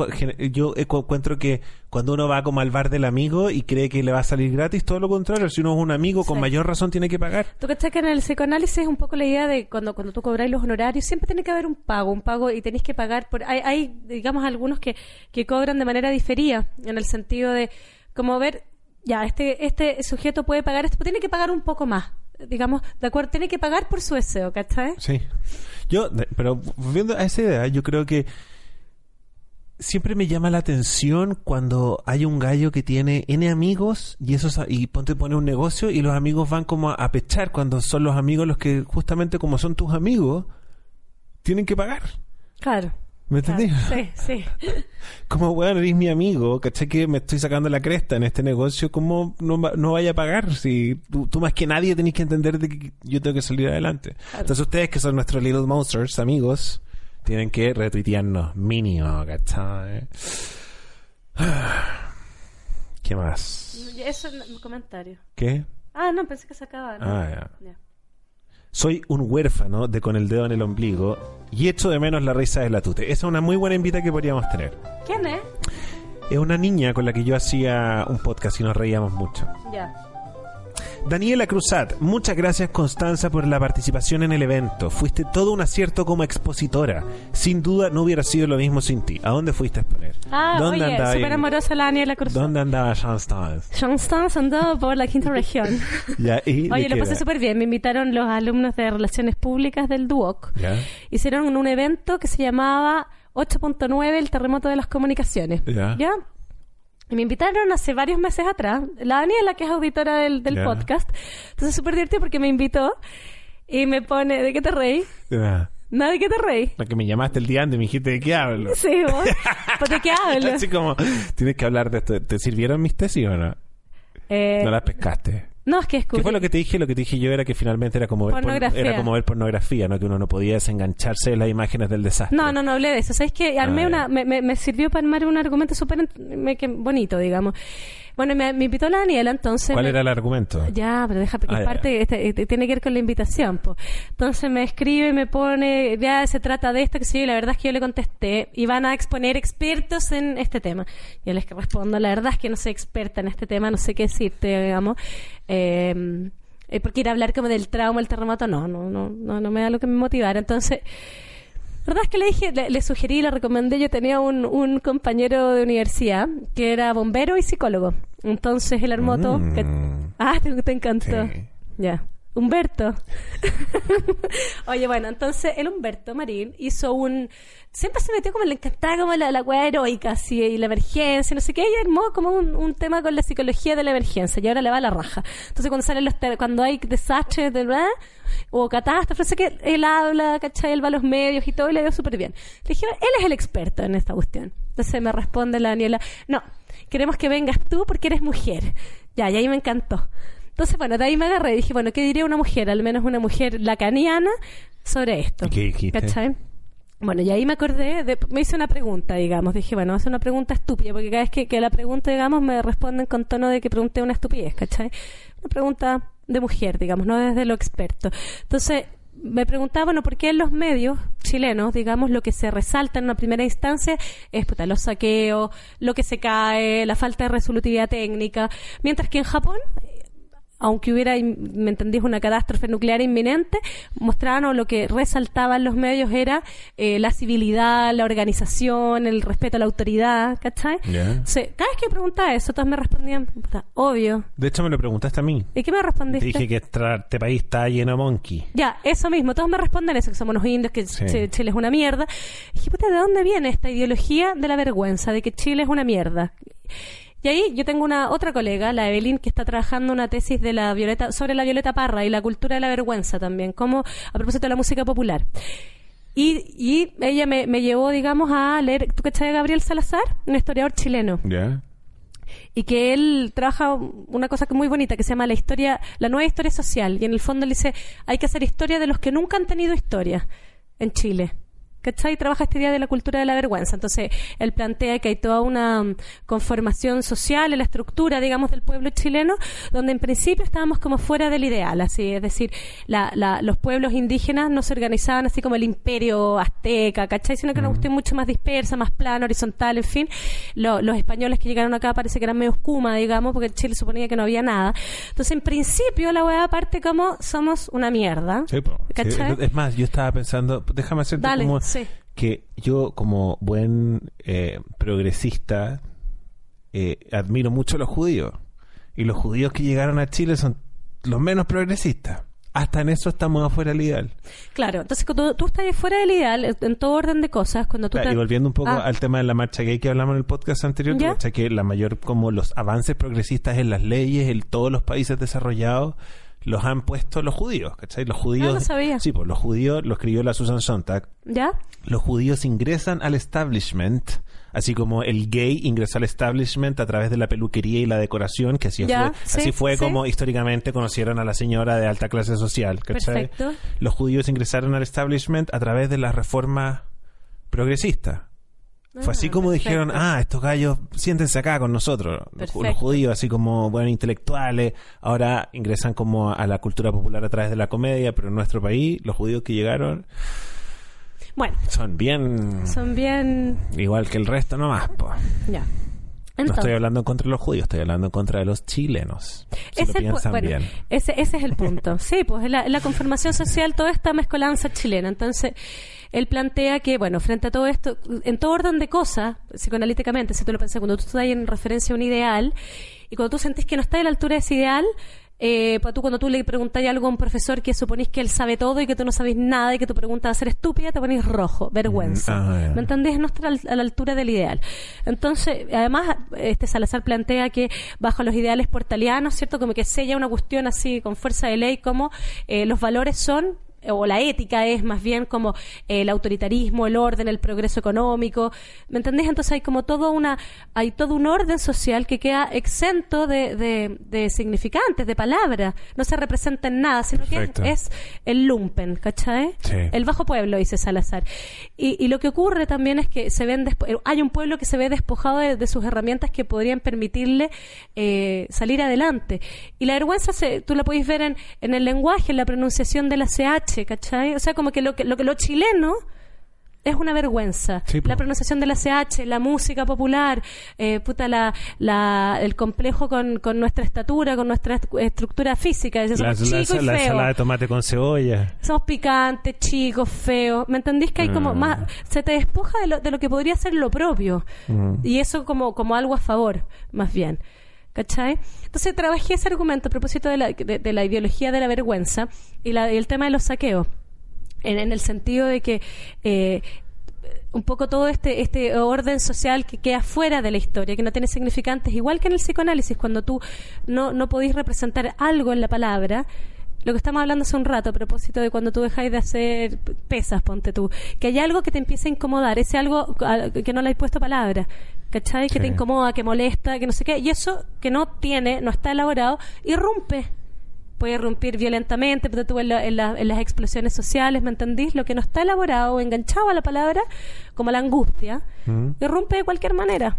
yo eh, cu- encuentro que cuando uno va como al bar del amigo y cree que le va a salir gratis, todo lo contrario, si uno es un amigo, con Sí. mayor razón tiene que pagar. Tú cachai que en el psicoanálisis es un poco la idea de cuando, cuando tú cobráis los honorarios, siempre tiene que haber un pago, un pago y tenéis que pagar por... Hay, hay digamos, algunos que, que cobran de manera diferida, en el sentido de como ver, ya, este, este sujeto puede pagar esto, pero tiene que pagar un poco más, digamos, de acuerdo, tiene que pagar por su deseo, ¿cachai? Sí. Yo, pero volviendo a esa idea, yo creo que siempre me llama la atención cuando hay un gallo que tiene N amigos y esos y ponte pone un negocio y los amigos van como a, a pechar cuando son los amigos los que justamente como son tus amigos tienen que pagar. Claro. ¿Me claro. entendí? Sí, sí. Como, bueno, eres mi amigo, ¿cachai? Que me estoy sacando la cresta en este negocio, ¿cómo no, no vaya a pagar? Si tú, tú más que nadie tenés que entender de que yo tengo que salir adelante. Entonces ustedes que son nuestros Little Monsters, amigos, tienen que retuitearnos mínimo, ¿cachai? ¿Qué más? Eso es un comentario. ¿Qué? Ah, no, pensé que se acababa. ¿no? Ah, ya. Ya. Soy un huérfano de con el dedo en el ombligo y echo de menos la risa de la tute. Esa es una muy buena invita que podríamos tener. ¿Quién es? Es una niña con la que yo hacía un podcast y nos reíamos mucho. Ya. Daniela Cruzat, muchas gracias Constanza por la participación en el evento. Fuiste todo un acierto como expositora. Sin duda no hubiera sido lo mismo sin ti. ¿A dónde fuiste a exponer? Ah, ¿Dónde oye, andaba súper amorosa la Daniela Cruz. ¿Dónde andaba? John Stans andó por la quinta región. Ya, ¿y Oye, lo pasé súper bien. Me invitaron los alumnos de Relaciones Públicas del DUOC. ¿Ya? Hicieron un evento que se llamaba 8.9, el terremoto de las comunicaciones. Ya. Y me invitaron hace varios meses atrás. La Daniela, que es auditora del, podcast. Entonces, súper divertido porque me invitó y me pone, ¿de qué te reí? Ya. No, ¿de qué te reí? La que me llamaste el día antes y me dijiste de qué hablo. Sí, vos. ¿Pues ¿De qué hablo? Así como, tienes que hablar de esto. ¿Te sirvieron mis tesis o no? Eh, No las pescaste. No, es que es ¿Qué fue lo que te dije? Lo que te dije yo era que finalmente era como ver, por- Pornografía. era como ver pornografía, ¿no? Que uno no podía desengancharse de las imágenes del desastre. No, no, no hablé de eso. ¿Sabes que Armé Ah, una, me, me, me sirvió para armar un argumento súper bonito, digamos. Bueno, me, me invitó la Daniela, entonces... ¿Cuál me- era el argumento? Ya, pero deja, porque Ah, parte, este, este, tiene que ver con la invitación, po. Entonces me escribe, me pone, ya se trata de esto, que sí, y la verdad es que yo le contesté, y van a exponer expertos en este tema. Yo les respondo, la verdad es que no soy experta en este tema, no sé qué decirte, digamos. Eh, eh, porque ir a hablar como del trauma, el terremoto, no, no, no, no, no me da lo que me motivara. Entonces, verdad es que le dije, le, le sugerí, le recomendé, yo tenía un, un compañero de universidad que era bombero y psicólogo. Entonces él armó todo. Mm. que- Ah, te, te encantó. Sí. Ya. Humberto. Oye, bueno, entonces el Humberto Marín hizo un... Siempre se metió como le encantaba como la, la weá heroica, y la emergencia, no sé qué, y armó como un, un tema con la psicología de la emergencia, y ahora le va la raja. Entonces cuando salen los cuando hay desastres de verdad, o catástrofes, sé que él habla, ¿cachai? Él va a los medios y todo, y le dio súper bien. Le dije, él es el experto en esta cuestión. Entonces me responde la Daniela, no, queremos que vengas tú porque eres mujer. Ya, y ahí me encantó. Entonces, bueno, de ahí me agarré y dije, bueno, ¿qué diría una mujer? Al menos una mujer lacaniana sobre esto. ¿Y qué dijiste? ¿Cachai? Bueno, y ahí me acordé, de, me hice una pregunta, digamos. Dije, bueno, hace una pregunta estúpida, porque cada vez que, que la pregunta, digamos, me responden con tono de que pregunté una estupidez, ¿cachai? Una pregunta de mujer, digamos, no desde lo experto. Entonces, me preguntaba, bueno, ¿por qué en los medios chilenos, digamos, lo que se resalta en una primera instancia es puta, los saqueos, lo que se cae, la falta de resolutividad técnica, mientras que en Japón aunque hubiera, me entendís, una catástrofe nuclear inminente, mostraban o lo que resaltaban los medios era eh, la civilidad, la organización, el respeto a la autoridad, ¿cachai? Ya. Sí, cada vez que preguntaba eso, todos me respondían, puta, obvio. De hecho, me lo preguntaste a mí. ¿Y qué me Te respondiste? dije que este país está lleno de monkey. Ya, eso mismo, todos me responden eso, que somos unos indios, que Sí. Ch- Chile es una mierda. Y dije, puta, ¿de dónde viene esta ideología de la vergüenza, de que Chile es una mierda? Y ahí yo tengo una otra colega, la Evelyn, que está trabajando una tesis de la Violeta, sobre la Violeta Parra y la cultura de la vergüenza también, como a propósito de la música popular. Y, y ella me, me llevó, digamos, a leer, ¿tú cachai de Gabriel Salazar? Un historiador chileno ¿Ya? y que él trabaja una cosa que muy bonita que se llama la historia, la nueva historia social. Y en el fondo él dice, hay que hacer historia de los que nunca han tenido historia en Chile. ¿Cachai? Trabaja este día de la cultura de la vergüenza. Entonces, él plantea que hay toda una mm, conformación social en la estructura, digamos, del pueblo chileno, donde en principio estábamos como fuera del ideal, así, es decir, la, la- los pueblos indígenas no se organizaban así como el imperio azteca, ¿cachai? Sino que era una cuestión mucho más dispersa, más plana, horizontal, en fin. Lo- los españoles que llegaron acá parece que eran medio escuma, digamos, porque Chile suponía que no había nada. Entonces, en principio, la weá parte como somos una mierda. Sí. Sí, es más, yo estaba pensando, déjame hacerte Dale, como sí. que yo como buen eh, progresista eh, admiro mucho a los judíos y los judíos que llegaron a Chile son los menos progresistas. Hasta en eso estamos afuera del ideal. Claro, entonces cuando tú estás fuera del ideal, en todo orden de cosas, cuando tú Claro, te- Y volviendo un poco Ah, al tema de la marcha gay que hablamos en el podcast anterior, ¿Ya? que la mayor, como los avances progresistas en las leyes, en todos los países desarrollados, los han puesto los judíos, ¿cachai? Los judíos... Ah, no sabía. Sí, pues los judíos, lo escribió la Susan Sontag, ¿Ya? los judíos ingresan al establishment, así como el gay ingresó al establishment a través de la peluquería y la decoración, que así Ya, fue, sí, así fue sí. como históricamente conocieron a la señora de alta clase social. ¿cachai? Perfecto. Los judíos ingresaron al establishment a través de la reforma progresista. Fue así como perfecto. dijeron, ah, estos gallos, siéntense acá con nosotros. Los, judíos, así como, bueno, intelectuales, ahora ingresan como a la cultura popular a través de la comedia, pero en nuestro país, los judíos que llegaron Bueno, son bien son bien... igual que el resto nomás, po. Ya. No estoy hablando en contra de los judíos, estoy hablando en contra de los chilenos. Si ese, lo bueno, bien. ese, ese es el punto. Sí, pues la, la conformación social toda esta mezcolanza chilena. Entonces, él plantea que, bueno, frente a todo esto, en todo orden de cosas, psicoanalíticamente, si tú lo pensás, cuando tú estás en referencia a un ideal, y cuando tú sentís que no estás a la altura de ese ideal, eh, pues tú cuando tú le preguntáis algo a un profesor que suponís que él sabe todo y que tú no sabes nada y que tu pregunta va a ser estúpida, te ponís rojo, vergüenza. Mm, ah. ¿Me entendés? No estar a la altura del ideal. Entonces, además, este Salazar plantea que bajo los ideales portalianos, ¿cierto? Como que sella una cuestión así con fuerza de ley, como eh, los valores son o la ética es más bien como el autoritarismo, el orden, el progreso económico, ¿me entendés? Entonces hay como todo una, hay todo un orden social que queda exento de, de, de significantes, de palabras, no se representa en nada, sino que es, el lumpen, ¿cachai? Sí. El bajo pueblo, dice Salazar. Y, y lo que ocurre también es que se ven eh, hay un pueblo que se ve despojado de, de sus herramientas que podrían permitirle eh, salir adelante. Y la vergüenza se, tú la podéis ver en, en el lenguaje, en la pronunciación de la CH, ¿cachai? O sea, como que lo que lo, que lo chileno es una vergüenza. Sí, la pronunciación de la CH, la música popular, eh, puta, la, la, el complejo con, con nuestra estatura, con nuestra est- estructura física. Es La, chicos y la ensalada de tomate con cebolla. Somos picantes, chicos, feos. ¿Me entendís que hay como Mm. más... Se te despoja de lo, de lo que podría ser lo propio. Mm. Y eso como, como algo a favor, más bien. ¿Cachai? Entonces trabajé ese argumento a propósito de la, de, la ideología de la vergüenza y, la, y el tema de los saqueos. En, el sentido de que... eh, un poco todo este este orden social que queda fuera de la historia, que no tiene significantes, igual que en el psicoanálisis, cuando tú no, no podéis representar algo en la palabra, lo que estamos hablando hace un rato a propósito de cuando tú dejáis de hacer pesas, ponte tú, que hay algo que te empieza a incomodar, ese algo que no le has puesto palabra, ¿cachai? Que Sí. te incomoda, que molesta, que no sé qué, y eso que no tiene, no está elaborado, irrumpe puede irrumpir violentamente, pero tú en, la- en la- en las explosiones sociales, ¿me entendís? Lo que no está elaborado enganchado a la palabra, como la angustia, Mm. irrumpe de cualquier manera.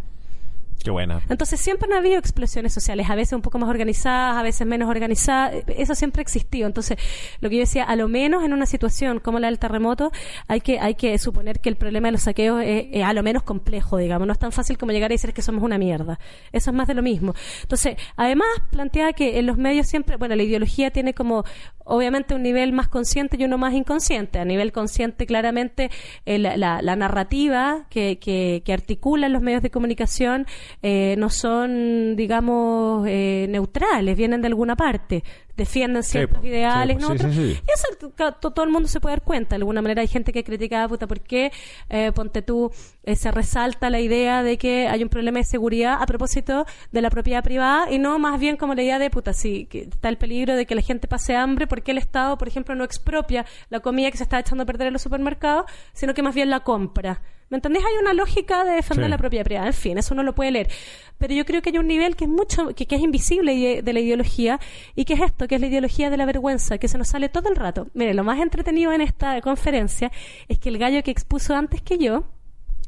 Qué buena. Entonces siempre han habido explosiones sociales, a veces un poco más organizadas, a veces menos organizadas, eso siempre ha existido. Entonces, lo que yo decía, a lo menos en una situación como la del terremoto, hay que, hay que suponer que el problema de los saqueos es, a lo menos complejo, digamos, no es tan fácil como llegar a decir que somos una mierda. Eso es más de lo mismo. Entonces, además plantea que en los medios siempre, bueno, la ideología tiene como obviamente un nivel más consciente y uno más inconsciente. A nivel consciente, claramente, eh, la, la, narrativa que, que, que articulan los medios de comunicación eh, no son, digamos, eh, neutrales, vienen de alguna parte, defienden ciertos ideales, ¿no? y eso todo el mundo se puede dar cuenta. De alguna manera hay gente que critica, puta, ¿por qué, eh, ponte tú, se resalta la idea de que hay un problema de seguridad a propósito de la propiedad privada y no más bien como la idea de, puta, sí, que está el peligro de que la gente pase hambre, porque el Estado, por ejemplo, no expropia la comida que se está echando a perder en los supermercados, sino que más bien la compra. ¿Me entendés? Hay una lógica de defender la propia propiedad. En fin, eso uno lo puede leer. Pero yo creo que hay un nivel que es mucho, que, es invisible de la ideología y que es esto, que es la ideología de la vergüenza, que se nos sale todo el rato. Mire, lo más entretenido en esta conferencia es que el gallo que expuso antes que yo,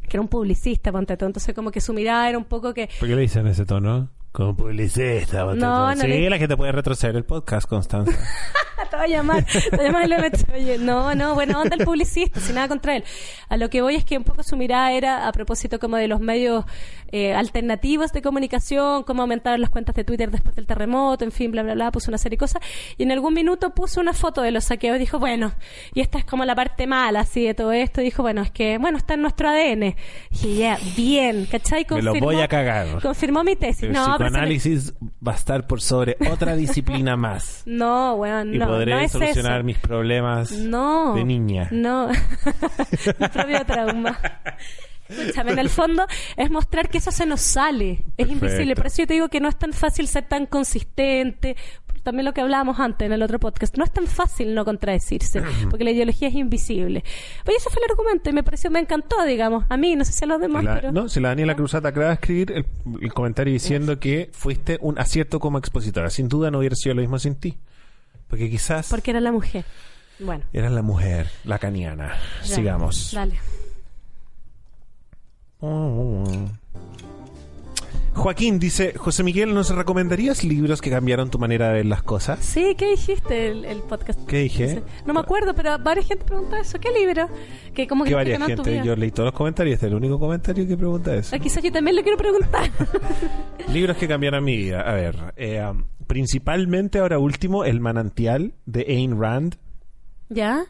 que era un publicista, ponte todo, entonces como que su mirada era un poco que... ¿Por qué le dicen ese tono? Como publicista. No, no sí, la gente puede retroceder el podcast, Constanza. te voy a llamar, te voy a llamar Oye, no, no, bueno, onda el publicista, sin nada contra él. A lo que voy es que un poco su mirada era a propósito como de los medios eh, alternativos de comunicación, cómo aumentaron las cuentas de Twitter después del terremoto, en fin, bla, bla, bla, puso una serie de cosas. Y en algún minuto puso una foto de los saqueos y dijo, bueno, y esta es como la parte mala, así, de todo esto. Y dijo, bueno, es que, bueno, está en nuestro ADN. Y dije, ya, bien, ¿cachai? Confirmó, Me lo voy a cagar. Confirmó mi tesis. no, análisis va a estar por sobre otra disciplina más. No, bueno, y podré solucionar mis problemas de niña. No, mi propio trauma. Escúchame, en el fondo es mostrar que eso se nos sale, es invisible. Por eso yo te digo que no es tan fácil ser tan consistente. También lo que hablábamos antes en el otro podcast, no es tan fácil no contradecirse, porque la ideología es invisible. Pues ese fue el argumento y me pareció, me encantó, digamos. A mí, no sé si a los demás. pero... No, si la Daniela Cruzata acaba de escribir el, comentario diciendo que fuiste un acierto como expositora. Sin duda no hubiera sido lo mismo sin ti. Porque quizás. Porque era la mujer. Bueno. Era la mujer, la caniana. Sigamos. Dale. Joaquín dice, José Miguel, ¿nos recomendarías libros que cambiaron tu manera de ver las cosas? Sí, ¿qué dijiste el, podcast? ¿Qué dije? No me acuerdo, pero varias gente pregunta eso. ¿Qué libro? Que como que ¿Qué varias gente? Yo leí todos los comentarios, este es el único comentario que pregunta eso. Ah, quizás yo también lo quiero preguntar. libros que cambiaron mi vida. A ver, eh, um, principalmente ahora último, El manantial de Ayn Rand. ¿Ya?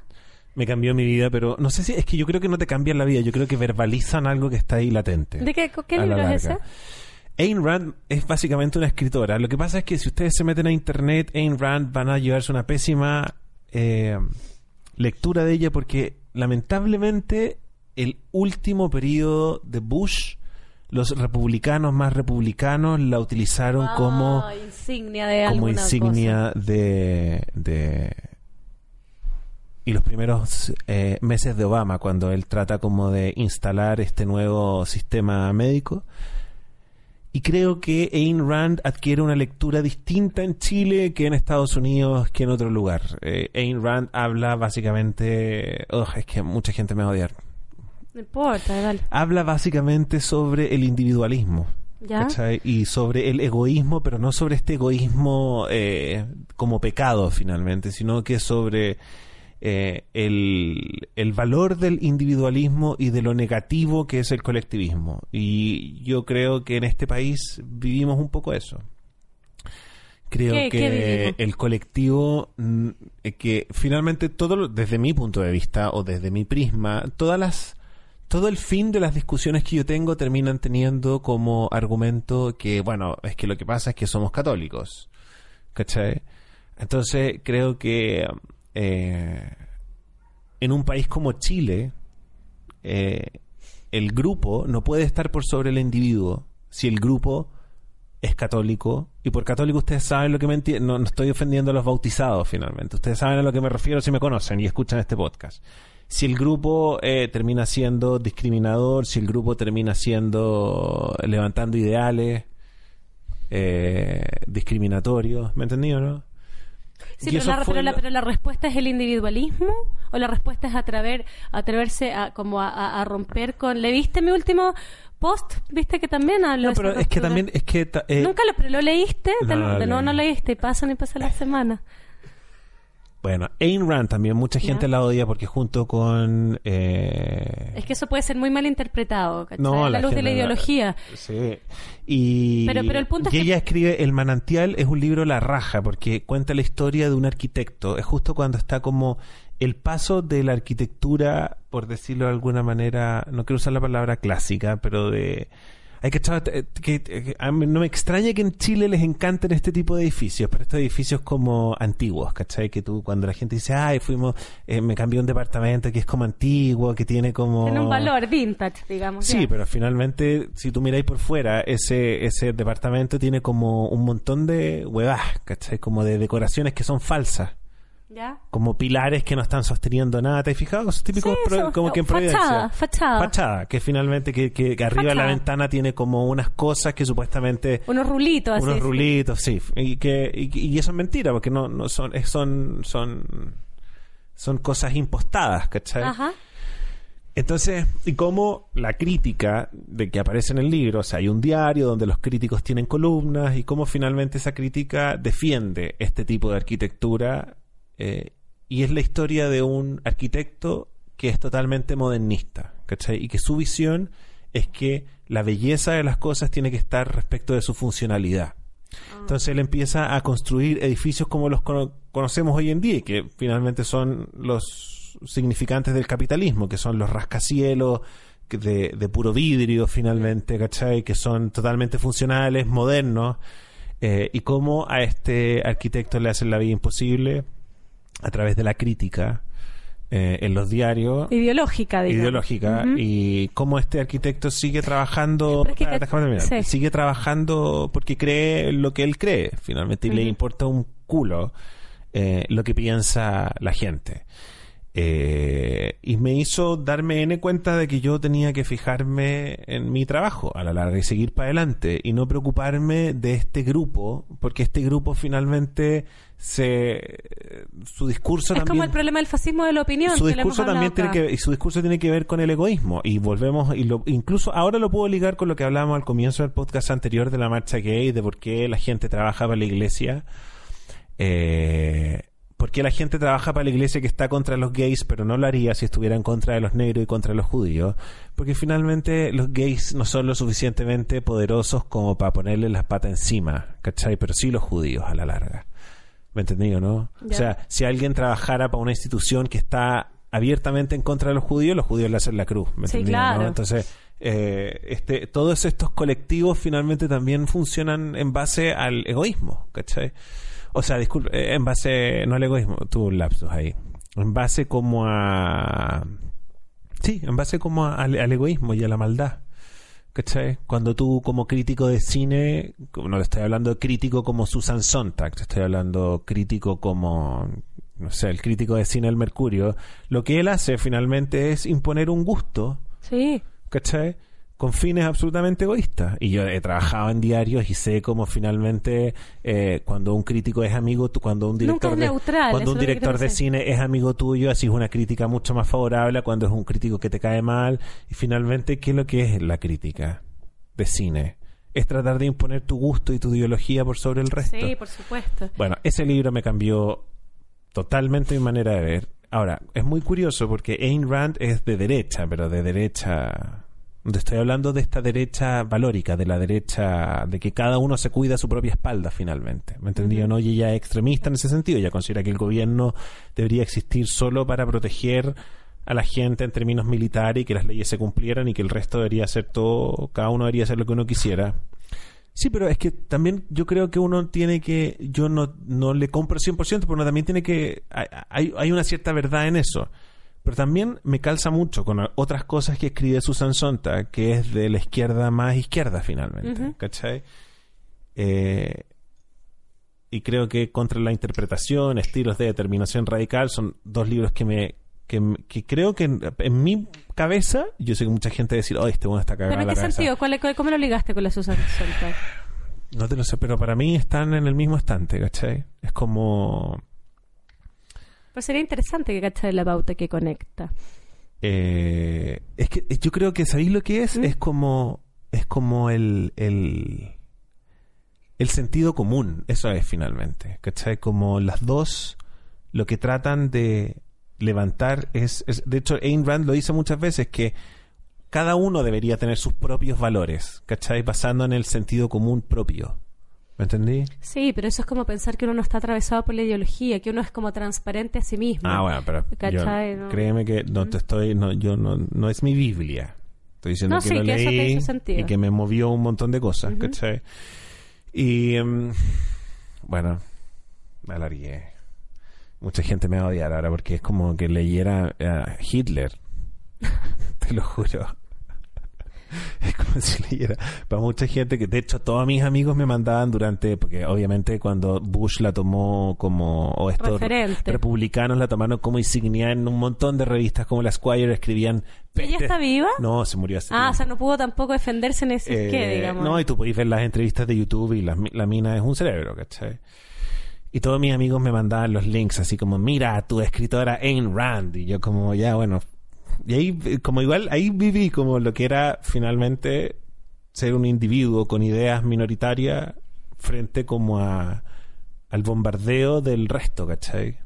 me cambió mi vida, pero no sé si es que yo creo que no te cambian la vida, yo creo que verbalizan algo que está ahí latente. ¿De qué, qué libro es ese? Ayn Rand es básicamente una escritora. Lo que pasa es que si ustedes se meten a internet, Ayn Rand van a llevarse una pésima eh, lectura de ella porque lamentablemente el último periodo de Bush los republicanos más republicanos la utilizaron como insignia de como insignia de y los primeros eh, meses de Obama, cuando él trata como de instalar este nuevo sistema médico. Y creo que Ayn Rand adquiere una lectura distinta en Chile que en Estados Unidos, que en otro lugar. Eh, Ayn Rand habla básicamente... es que mucha gente me va a odiar. No importa, dale. Habla básicamente sobre el individualismo. ¿Ya? Y sobre el egoísmo, pero no sobre este egoísmo eh, como pecado finalmente, sino que sobre eh, el, el, valor del individualismo y de lo negativo que es el colectivismo. Y yo creo que en este país vivimos un poco eso. Creo que el colectivo, mm, eh, que finalmente todo, desde mi punto de vista o desde mi prisma, todas las todo el fin de las discusiones que yo tengo terminan teniendo como argumento que, bueno, es que lo que pasa es que somos católicos. ¿Cachai? Entonces creo que eh, en un país como Chile, eh, el grupo no puede estar por sobre el individuo si el grupo es católico. Y por católico ustedes saben lo que me entienden. No, estoy ofendiendo a los bautizados finalmente. Ustedes saben a lo que me refiero si me conocen y escuchan este podcast. Si el grupo eh, termina siendo discriminador, si el grupo termina siendo levantando ideales discriminatorios, ¿me entendido, no? Sí, pero la, fue pero, la, la- pero la respuesta es el individualismo o la respuesta es atrever, atreverse a como a, a- a romper con. ¿Le viste mi último post? ¿Viste que también hablo No, pero es que también es que eh, Nunca lo, pero lo leíste, No, Te lo- no no leí. leíste, pasan y pasan las semanas. Bueno, Ayn Rand también mucha gente la odia porque junto con eh, Es que eso puede ser muy mal interpretado, ¿cachai? No, a la, la luz de la ideología. Sí. Y, Pero- pero el punto es y que- ella escribe El manantial es un libro la raja porque cuenta la historia de un arquitecto. Es justo cuando está como el paso de la arquitectura, por decirlo de alguna manera, no quiero usar la palabra clásica, pero de... Hay que, que, que- a mí no me extraña que en Chile les encanten este tipo de edificios, pero estos edificios como antiguos, ¿cachai? Que tú, cuando la gente dice, ay, fuimos, eh, me cambié un departamento que es como antiguo, que tiene como... Tiene un valor vintage, digamos. Sí, ya. pero finalmente, si tú miráis por fuera, ese, ese departamento tiene como un montón de huevas, ¿cachai? Como de decoraciones que son falsas. ¿Ya? Como pilares que no están sosteniendo nada. ¿Te has fijado? Esos típicos Sí, pro- eso. como que en Fachada, Providencia. fachada. Fachada, que finalmente que, que- que arriba de la ventana tiene como unas cosas que supuestamente... Unos rulitos así. unos rulitos, sí. Y, que, y, y eso es mentira, porque no, no son, son, son, son cosas impostadas, ¿cachai? Ajá. Entonces, y cómo la crítica de que aparece en el libro, o sea, hay un diario donde los críticos tienen columnas y cómo finalmente esa crítica defiende este tipo de arquitectura eh, y es la historia de un arquitecto que es totalmente modernista, ¿cachai? Y que su visión es que la belleza de las cosas tiene que estar respecto de su funcionalidad. Entonces él empieza a construir edificios como los cono- conocemos hoy en día, y que finalmente son los significantes del capitalismo, que son los rascacielos de puro vidrio finalmente, ¿cachai? Que son totalmente funcionales, modernos, eh, y cómo a este arquitecto le hacen la vida imposible a través de la crítica eh, en los diarios. Ideológica, digamos. ideológica. Y cómo este arquitecto sigue trabajando Pero es que- Ah, sí. sigue trabajando porque cree lo que él cree finalmente y le importa un culo eh, lo que piensa la gente Eh, y me hizo darme en cuenta de que yo tenía que fijarme en mi trabajo a la larga y seguir para adelante y no preocuparme de este grupo porque este grupo finalmente se su discurso Es también como el problema del fascismo de la opinión. su que discurso también tiene acá. que y su discurso tiene que ver con el egoísmo y volvemos y lo, incluso ahora lo puedo ligar con lo que hablábamos al comienzo del podcast anterior de la marcha gay de por qué la gente trabaja para la iglesia eh, por qué la gente trabaja para la iglesia que está contra los gays pero no lo haría si estuviera en contra de los negros y contra los judíos porque finalmente los gays no son lo suficientemente poderosos como para ponerle las patas encima ¿cachai? pero sí los judíos a la larga ¿Me entendí o no? O sea, si alguien trabajara para una institución que está abiertamente en contra de los judíos, los judíos le hacen la cruz. ¿me Sí, entendí claro. no? Entonces, eh, este, todos estos colectivos finalmente también funcionan en base al egoísmo, ¿cachai? O sea, disculpe, eh, en base, no al egoísmo, tuvo un lapsus ahí. En base como a... Sí, en base como a- al, al egoísmo y a la maldad. ¿Cachai? Cuando tú como crítico de cine, no le estoy hablando de crítico como Susan Sontag, te estoy hablando crítico como, no sé, el crítico de cine del Mercurio, lo que él hace finalmente es imponer un gusto, Sí. ¿cachai? Con fines absolutamente egoístas. Y yo he trabajado en diarios y sé cómo finalmente eh, cuando un crítico es amigo, tú, cuando un director es de, neutral, cuando un director de cine es amigo tuyo, así es una crítica mucho más favorable a cuando es un crítico que te cae mal. Y finalmente, ¿qué es lo que es la crítica de cine? Es tratar de imponer tu gusto y tu ideología por sobre el resto. Sí, por supuesto. Bueno, ese libro me cambió totalmente mi manera de ver. Ahora, es muy curioso porque Ayn Rand es de derecha, pero de derecha... Te estoy hablando de esta derecha valórica, de la derecha de que cada uno se cuida su propia espalda finalmente. ¿Me entendí o no? Y ella es extremista en ese sentido. Ella considera que el gobierno debería existir solo para proteger a la gente en términos militares y que las leyes se cumplieran y que el resto debería hacer todo, cada uno debería hacer lo que uno quisiera. Sí, pero es que también yo creo que uno tiene que, yo no, no le compro 100%, pero uno también tiene que, hay- hay, hay una cierta verdad en eso. Pero también me calza mucho con otras cosas que escribe Susan Sontag, que es de la izquierda más izquierda finalmente, Ujú. ¿cachai? Eh, y creo que contra la interpretación, estilos de determinación radical, son dos libros que me que, que creo que en, en mi cabeza, yo sé que mucha gente va a decir, oh, este bueno está cagado ¿Pero en la qué cabeza". sentido? ¿Cuál, cuál- ¿Cómo lo ligaste con la Susan Sontag? No te lo sé, pero para mí están en el mismo estante, ¿cachai? Es como... Pues sería interesante que cachar la pauta que conecta. Eh, es que yo creo que, ¿sabéis lo que es? ¿Mm? Es como, es como el, el, el sentido común, eso es finalmente, ¿cachai? Como las dos lo que tratan de levantar es, es- de hecho Ayn Rand lo dice muchas veces que cada uno debería tener sus propios valores, ¿cachai? Basando en el sentido común propio. ¿Me entendí? Sí, pero eso es como pensar que uno no está atravesado por la ideología, que uno es como transparente a sí mismo. Ah, bueno, pero yo- ¿Cachai? No. créeme que no te estoy, no, yo no, no es mi Biblia. Estoy diciendo No, que sí, lo que eso te leí hizo sentido. y que me movió un montón de cosas, Ujú. ¿cachai? Y em, bueno, me alargué. Mucha gente me va a odiar ahora porque es como que leyera a Hitler. Te lo juro. Es como si leyera. Para mucha gente que, de hecho, todos mis amigos me mandaban durante, porque obviamente cuando Bush la tomó como, o estos Referente. republicanos la tomaron como insignia en un montón de revistas como la Squire, escribían. ¿Ella está viva? No, se murió hace Ah, o sea, no pudo tampoco defenderse en ese Eh, qué, digamos. No, y tú podéis ver las entrevistas de YouTube y la, la mina es un cerebro, ¿cachai? Y todos mis amigos me mandaban los links así como, mira, tu escritora Ayn Rand. Y yo como, ya, bueno. Y ahí, como igual, ahí viví como lo que era finalmente ser un individuo con ideas minoritarias frente como a al bombardeo del resto, ¿cachai?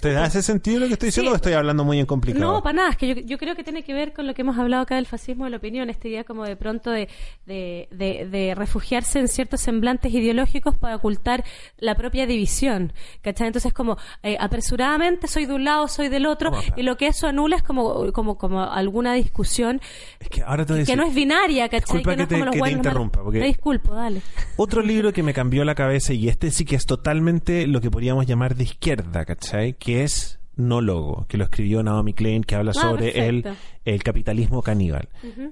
¿Te hace sentido lo que estoy diciendo Sí. o estoy hablando muy en complicado? No, para nada, es que yo, yo creo que tiene que ver con lo que hemos hablado acá del fascismo de la opinión, esta idea como de pronto de, de, de- de refugiarse en ciertos semblantes ideológicos para ocultar la propia división, ¿cachai? Entonces como eh, apresuradamente soy de un lado, soy del otro, No, y lo que eso anula es como, como, como alguna discusión Es que ahora te no es binaria, ¿cachai? Que no que es te- como los interrumpa, porque- Me disculpo, dale. Otro libro que me cambió la cabeza, y este sí que es totalmente lo que podríamos llamar de izquierda, ¿cachai? Que es No Logo, que lo escribió Naomi Klein, que habla Ah, sobre el, el capitalismo caníbal.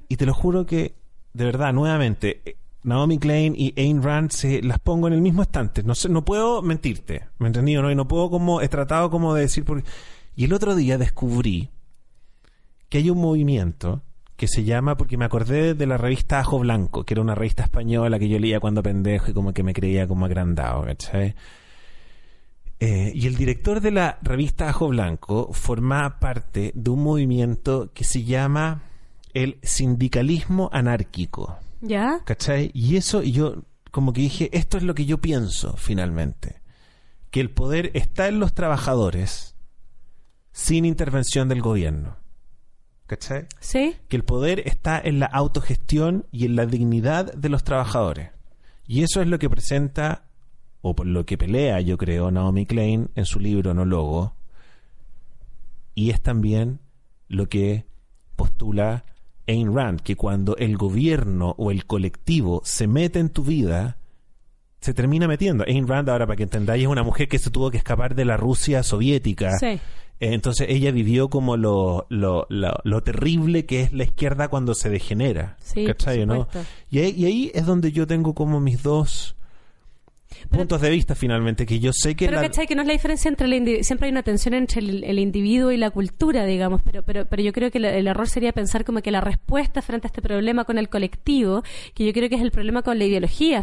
Y te lo juro que, de verdad, nuevamente, eh, Naomi Klein y Ayn Rand se las pongo en el mismo estante. No sé, no puedo mentirte, ¿me entendí o no? Y no puedo como, he tratado como de decir por... Y el otro día descubrí que hay un movimiento que se llama, porque me acordé de la revista Ajo Blanco, que era una revista española que yo leía cuando pendejo y como que me creía como agrandado, ¿cachai? Eh, y el director de la revista Ajo Blanco forma parte de un movimiento que se llama el sindicalismo anárquico, ¿Ya? ¿cachai? Y eso, yo como que dije, esto es lo que yo pienso finalmente, que el poder está en los trabajadores sin intervención del gobierno, ¿cachai? ¿Sí? que el poder está en la autogestión y en la dignidad de los trabajadores. Y eso es lo que presenta, o por lo que pelea, yo creo, Naomi Klein en su libro No Logo. Y es también lo que postula Ayn Rand, que cuando el gobierno o el colectivo se mete en tu vida, se termina metiendo. Ayn Rand, ahora para que entendáis, es una mujer que se tuvo que escapar de la Rusia soviética. Sí. Eh, Entonces ella vivió como lo, lo, lo, lo terrible que es la izquierda cuando se degenera. Sí, por ¿Cachai, o no? Y ahí, y ahí es donde yo tengo como mis dos puntos de vista finalmente, que yo sé que... Pero la- ¿cachai? Que no es la diferencia entre el indi- siempre hay una tensión entre el, el individuo y la cultura, digamos, pero pero pero yo creo que el, el error sería pensar como que la respuesta frente a este problema con el colectivo, que yo creo que es el problema con la ideología,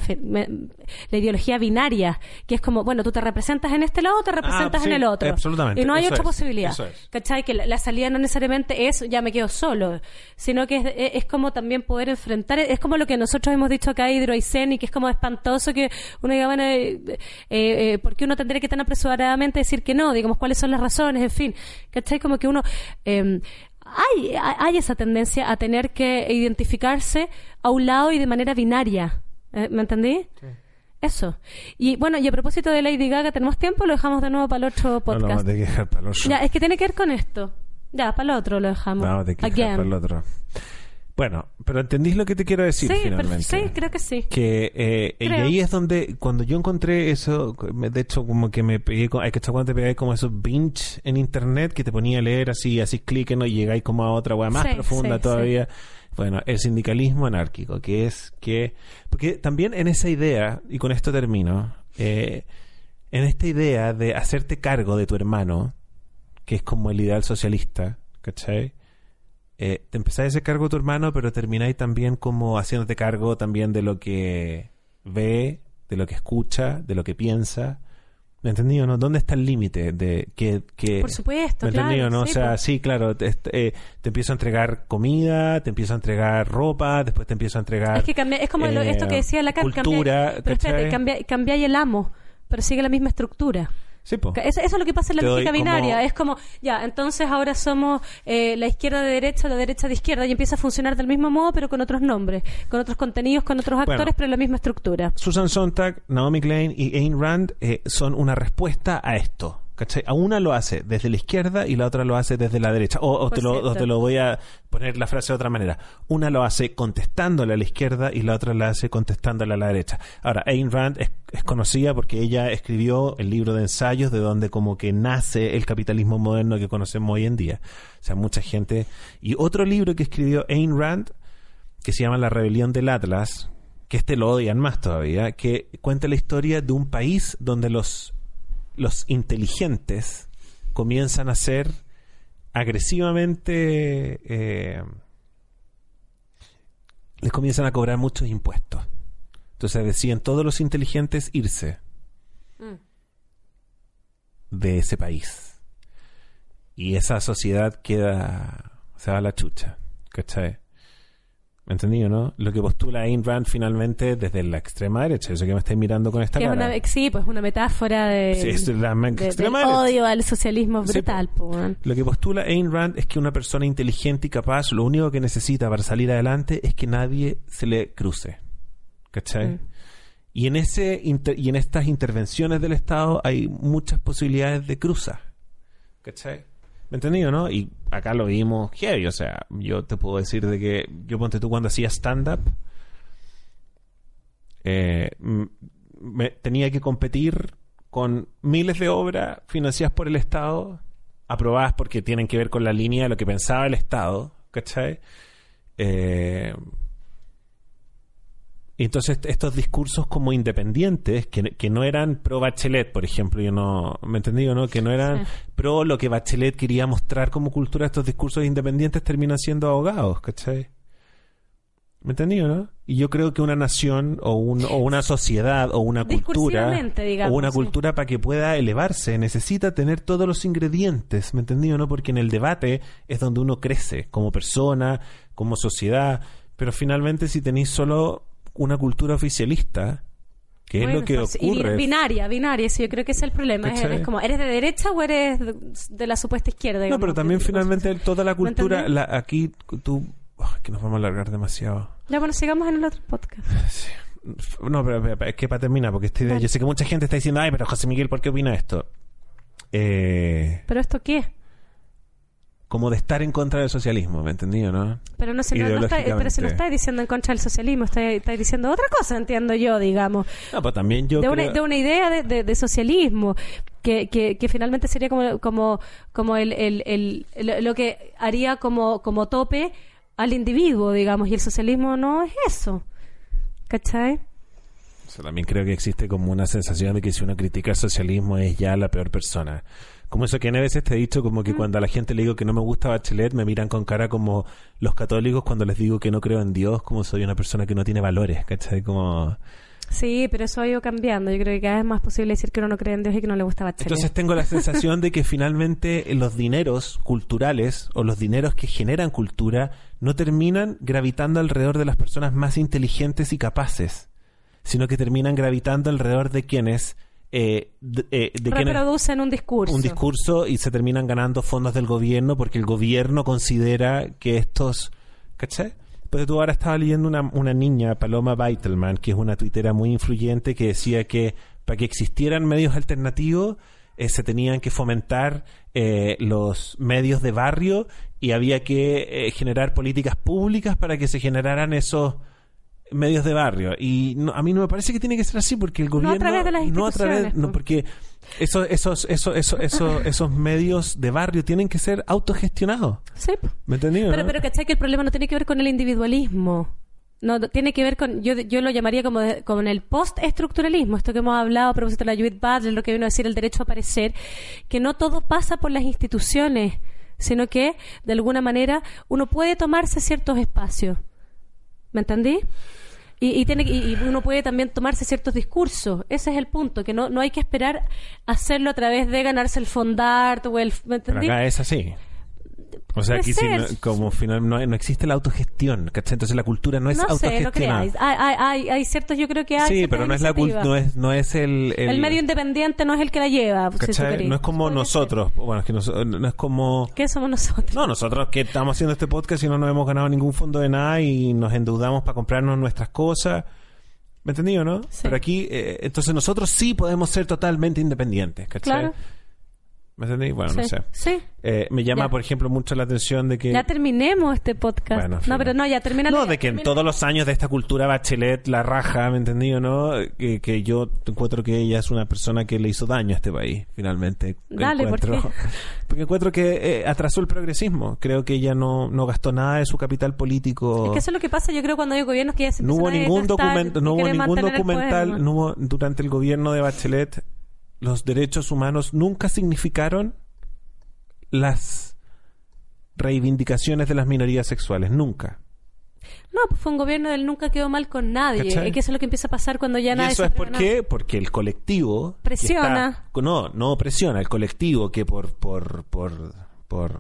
la ideología binaria, que es como, bueno, tú te representas en este lado o te representas Ah, sí, en el otro. absolutamente, Y no hay eso otra es, posibilidad. eso es. ¿Cachai? Que la, la salida no necesariamente es ya me quedo solo, sino que es, es- es como también poder enfrentar, es como lo que nosotros hemos dicho acá, Hidroaicén, y que es como espantoso que uno diga, bueno, eh, eh, ¿por qué uno tendría que tan apresuradamente decir que no? Digamos, ¿cuáles son las razones? En fin, ¿cachai? Como que uno... eh, hay, hay esa tendencia a tener que identificarse a un lado y de manera binaria. Eh, ¿Me entendí? Eso. Y bueno, y a propósito de Lady Gaga, ¿tenemos tiempo lo dejamos de nuevo para el otro No, no, podcast? tener que dejar para el otro. Ya, es que tiene que ver con esto. Ya, para el otro lo dejamos. No, Again. para el otro. Bueno, pero ¿entendís lo que te quiero decir Sí, finalmente? pero- sí, creo que sí. que eh, y ahí es donde cuando yo encontré eso de hecho como que me pegué con, hay que estar cuando te pegáis como esos binge en internet que te ponía a leer así así clic ¿no? y llegáis como a otra wea más Sí, profunda sí, todavía bueno el sindicalismo anárquico que es que porque también en esa idea y con esto termino eh, en esta idea de hacerte cargo de tu hermano que es como el ideal socialista ¿cachai? Eh, te empezáis a hacer cargo de tu hermano, pero termináis también como haciéndote cargo también de lo que ve, de lo que escucha, de lo que piensa, ¿Me entendí o no? ¿Dónde está el límite de que, que... Por supuesto, ¿Me claro, o no? sí, o sea, pues. sí, claro, te, eh, te empiezo a entregar comida, te empiezo a entregar ropa, después te empiezo a entregar... Es que cambia, es como lo- eh, esto que decía la Cultura, pero espérate, ¿cachai? cambia, cambiáis el amo, pero sigue la misma estructura. Sí, po. Eso, eso es lo que pasa en la lógica como- binaria. Es como, ya, entonces ahora somos eh, la izquierda de derecha, la derecha de izquierda, y empieza a funcionar del mismo modo, pero con otros nombres, con otros contenidos, con otros actores, Bueno. pero en la misma estructura. Susan Sontag, Naomi Klein y Ayn Rand eh, son una respuesta a esto. ¿Cachai? A una lo hace desde la izquierda y la otra lo hace desde la derecha. O, te lo voy a poner la frase de otra manera. Una lo hace contestándole a la izquierda y la otra la hace contestándole a la derecha. Ahora, Ayn Rand es, es conocida porque ella escribió el libro de ensayos de donde como que nace el capitalismo moderno que conocemos hoy en día. O sea, mucha gente... Y otro libro que escribió Ayn Rand que se llama La Rebelión del Atlas, que este lo odian más todavía, que cuenta la historia de un país donde los, los inteligentes comienzan a ser agresivamente... eh, les comienzan a cobrar muchos impuestos. Entonces deciden todos los inteligentes irse Mm. de ese país. Y esa sociedad queda... se va a la chucha. ¿Cachai? ¿Me entendí o no? Lo que postula Ayn Rand finalmente desde la extrema derecha. Eso que me estáis mirando con esta Que es cara. una, sí, pues una metáfora de, Sí, es la me- de- extrema del derecha. odio al socialismo brutal. po, weón. Lo que postula Ayn Rand es que una persona inteligente y capaz lo único que necesita para salir adelante es que nadie se le cruce. ¿Cachai? Mm. Y en ese inter- y en estas intervenciones del Estado hay muchas posibilidades de cruza. ¿Cachai? ¿Me entendido, no? Y acá lo vimos heavy, o sea, yo te puedo decir de que yo ponte tú cuando hacía stand-up, eh, tenía que competir con miles de obras financiadas por el Estado, aprobadas porque tienen que ver con la línea de lo que pensaba el Estado, ¿cachai? Eh, y entonces est- estos discursos como independientes, que, que no eran pro Bachelet, por ejemplo, yo no, ¿me entendí o no? Que no eran Sí. pro lo que Bachelet quería mostrar como cultura, estos discursos independientes terminan siendo ahogados, ¿cachai? ¿Me entendí o no? Y yo creo que una nación o, un- o una sociedad o una cultura digamos, o una sí. cultura para que pueda elevarse necesita tener todos los ingredientes, ¿me entendí o no? Porque en el debate es donde uno crece como persona, como sociedad, pero finalmente si tenéis solo una cultura oficialista, que es lo que ocurre. binaria, binaria, sí, yo creo que ese es el problema. Es, como, ¿eres de derecha o eres de, la supuesta izquierda? No, pero también finalmente toda la ¿Me cultura, la, aquí tú... ay, que nos vamos a alargar demasiado. Ya, bueno, sigamos en el otro podcast. No, pero, pero, es que para terminar, porque Dale. yo sé que mucha gente está diciendo, ay, pero José Miguel, ¿por qué opina esto? Eh, ¿Pero esto qué? Como de estar en contra del socialismo, ¿me entendí o no? Pero no, se, no, no está, pero si no está diciendo en contra del socialismo, está, está diciendo otra cosa, entiendo yo, digamos. No, pues también yo de, creo... una, de una idea de, de- de socialismo que, que, que finalmente sería como, como, como el, el, el- lo- lo que haría como, como tope al individuo, digamos, y el socialismo no es eso. ¿Cachai? O sea, también creo que existe como una sensación de que si uno critica el socialismo es ya la peor persona. Como eso que a veces te he dicho, como que cuando a la gente le digo que no me gusta Bachelet, me miran con cara como los católicos cuando les digo que no creo en Dios, como soy una persona que no tiene valores, ¿cachai? Como... Sí, pero eso ha ido cambiando. Yo creo que cada vez es más posible decir que uno no cree en Dios y que no le gusta Bachelet. Entonces tengo la sensación de que finalmente los dineros culturales o los dineros que generan cultura no terminan gravitando alrededor de las personas más inteligentes y capaces, sino que terminan gravitando alrededor de quienes... eh, de, eh, de quienes Reproducen un discurso. un discurso y se terminan ganando fondos del gobierno porque el gobierno considera que estos... ¿Cachai? Pues tú ahora estaba leyendo una, una niña, Paloma Beitelman, que es una tuitera muy influyente, que decía que para que existieran medios alternativos eh, se tenían que fomentar eh, los medios de barrio y había que eh, generar políticas públicas para que se generaran esos medios de barrio y no- a mí no me parece que tiene que ser así porque el No a gobierno través de las no a través no po. porque esos esos esos esos esos, medios de barrio tienen que ser autogestionados Sí. ¿me entendí? Pero, pero ¿cachai? Que el problema no tiene que ver con el individualismo. No, no, tiene que ver con, yo, yo lo llamaría como de- con el postestructuralismo, esto que hemos hablado a propósito de la Judith Butler, lo que vino a decir el derecho a aparecer, que no todo pasa por las instituciones, sino que, de alguna manera, uno puede tomarse ciertos espacios. ¿Me entendí? Y, y tiene, y, y uno puede también tomarse ciertos discursos. Ese es el punto, que no, no hay que esperar hacerlo a través de ganarse el fondart o el... Es así. O sea, aquí ser. no- como final no, no existe la autogestión, ¿cachai? Entonces la cultura no es no sé, no autogestionada. creáis. Hay, hay, ciertos, yo creo que hay sí, pero no es la no es, no es el, El, medio independiente no es el que la lleva. si. No es como nosotros. Bueno, es que nos- no es como... ¿Qué somos nosotros? No, nosotros que estamos haciendo este podcast y no nos hemos ganado ningún fondo de nada y nos endeudamos para comprarnos nuestras cosas. ¿Me entendido, no? Sí. Pero aquí, eh, entonces nosotros sí podemos ser totalmente independientes, ¿cachai? Claro. ¿Me entendí? Bueno, no sí. sé. Sí. Eh, me llama, Ya. por ejemplo, mucho la atención de que... Ya terminemos este podcast. Bueno, no, pero no, ya termina. No, de que en todos los años de esta cultura Bachelet, la raja, ¿me entendido, no? Que, que yo encuentro que ella es una persona que le hizo daño a este país, finalmente. Dale, ¿por qué? Porque encuentro que eh, atrasó el progresismo. Creo que ella no, no gastó nada de su capital político. Es que eso es lo que pasa, yo creo, cuando hay gobiernos que ya se no hubo ningún documento, no hubo ningún documental, no hubo- durante el gobierno de Bachelet, los derechos humanos nunca significaron las reivindicaciones de las minorías sexuales, nunca. No, pues fue un gobierno del nunca quedó mal con nadie. ¿Cachai? Es que eso es lo que empieza a pasar cuando ya Y nadie eso es por porque el colectivo Presiona. está- no, no presiona, el colectivo que por, por, por, por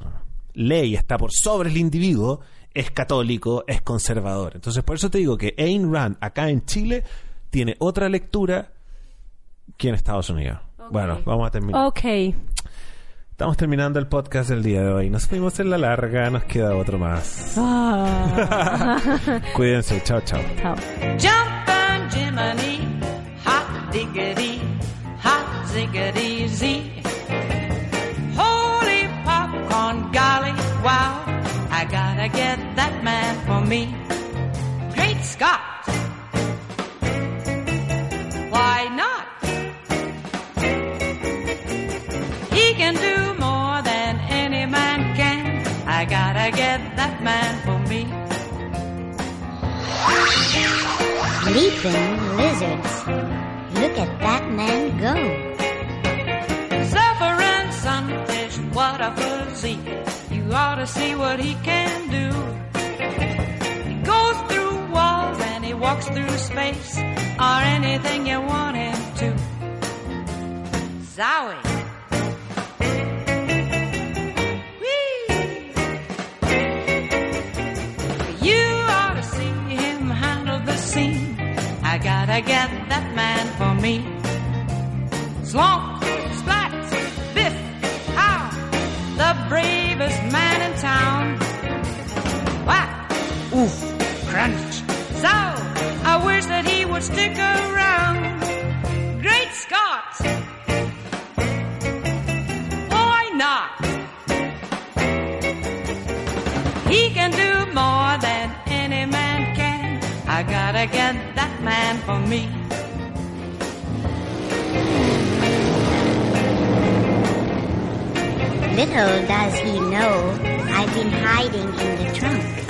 ley está por sobre el individuo es católico, es conservador. Entonces, por eso te digo que Ayn Rand acá en Chile tiene otra lectura que en Estados Unidos. Bueno, vamos a terminar. Ok. Estamos terminando el podcast del día de hoy. Nos fuimos en la larga, nos queda otro más. Ah. Cuídense, chao, chao. Chao. Jumping Jiminy, hot diggity, hot ziggity zee. Holy popcorn, golly, wow, I gotta get that man for me. Great Scott! Man for me. Leaping lizards. Look at that man go. Suffering sunfish, what a physique. You ought to see what he can do. He goes through walls and he walks through space, or anything you want him to. Zowie. Gotta get that man for me. Slump, splat, biff, ah, ow, the bravest man in town. Whack, oof, crunch. So, I wish that he would stick around. Great Scott! Why not? He can do more than any man can. I gotta get man for me. Little does he know I've been hiding in the trunk.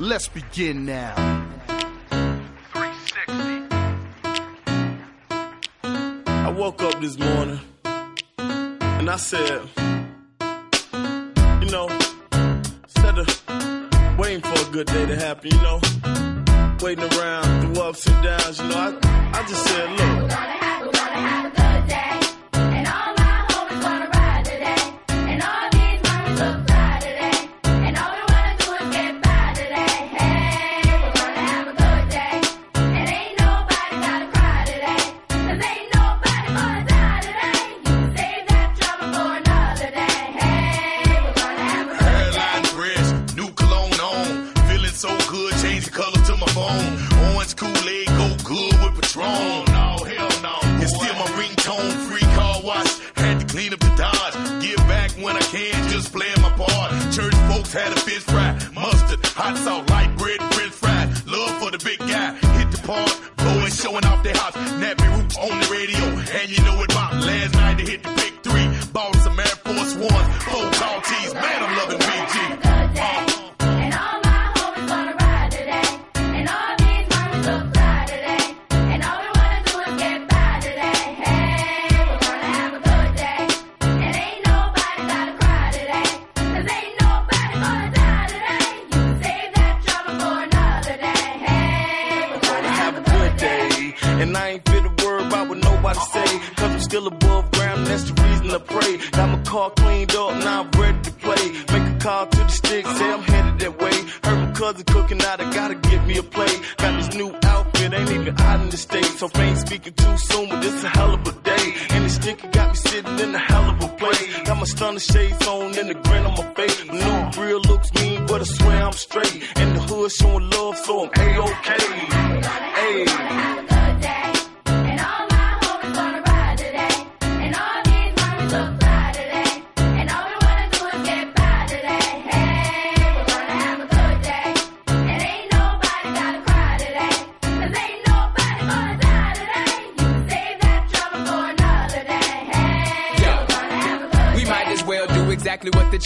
Let's begin now. 360. I woke up this morning and I said, you know, instead of uh, waiting for a good day to happen, you know, waiting around through ups and downs, you know, I, I just said, look.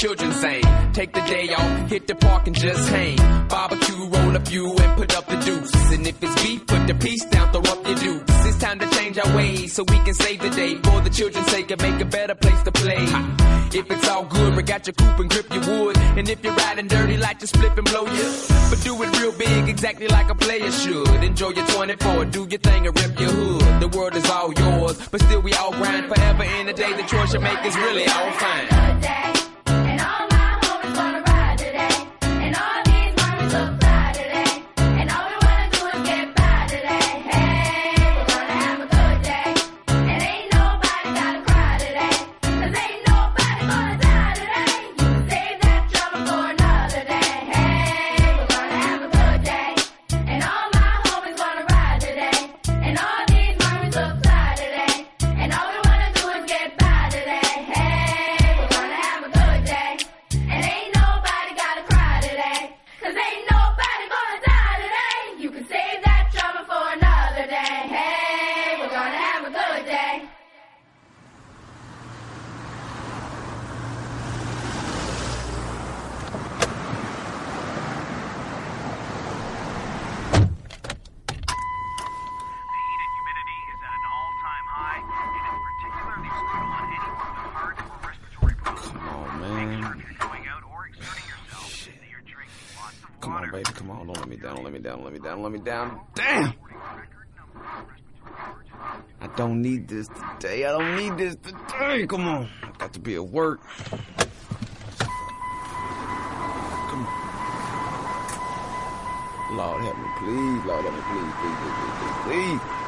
Children say. Take the day off, hit the park and just hang. Barbecue, roll a few and put up the deuce. And if it's beef, put the piece down, throw up your dukes. It's time to change our ways so we can save the day. For the children's sake and make a better place to play. If it's all good, we got your coupe and grip your wood. And if you're riding dirty, like to flip and blow you. But do it real big, exactly like a player should. Enjoy your 24, do your thing and rip your hood. The world is all yours, but still we all grind forever in a day. The choice you make is really all fine. Down. Let me down. Let me down. Damn. I don't need this today. I don't need this today. Come on. I've got to be at work. Come on. Lord help me, please. Lord help me, please, please, please, please, please.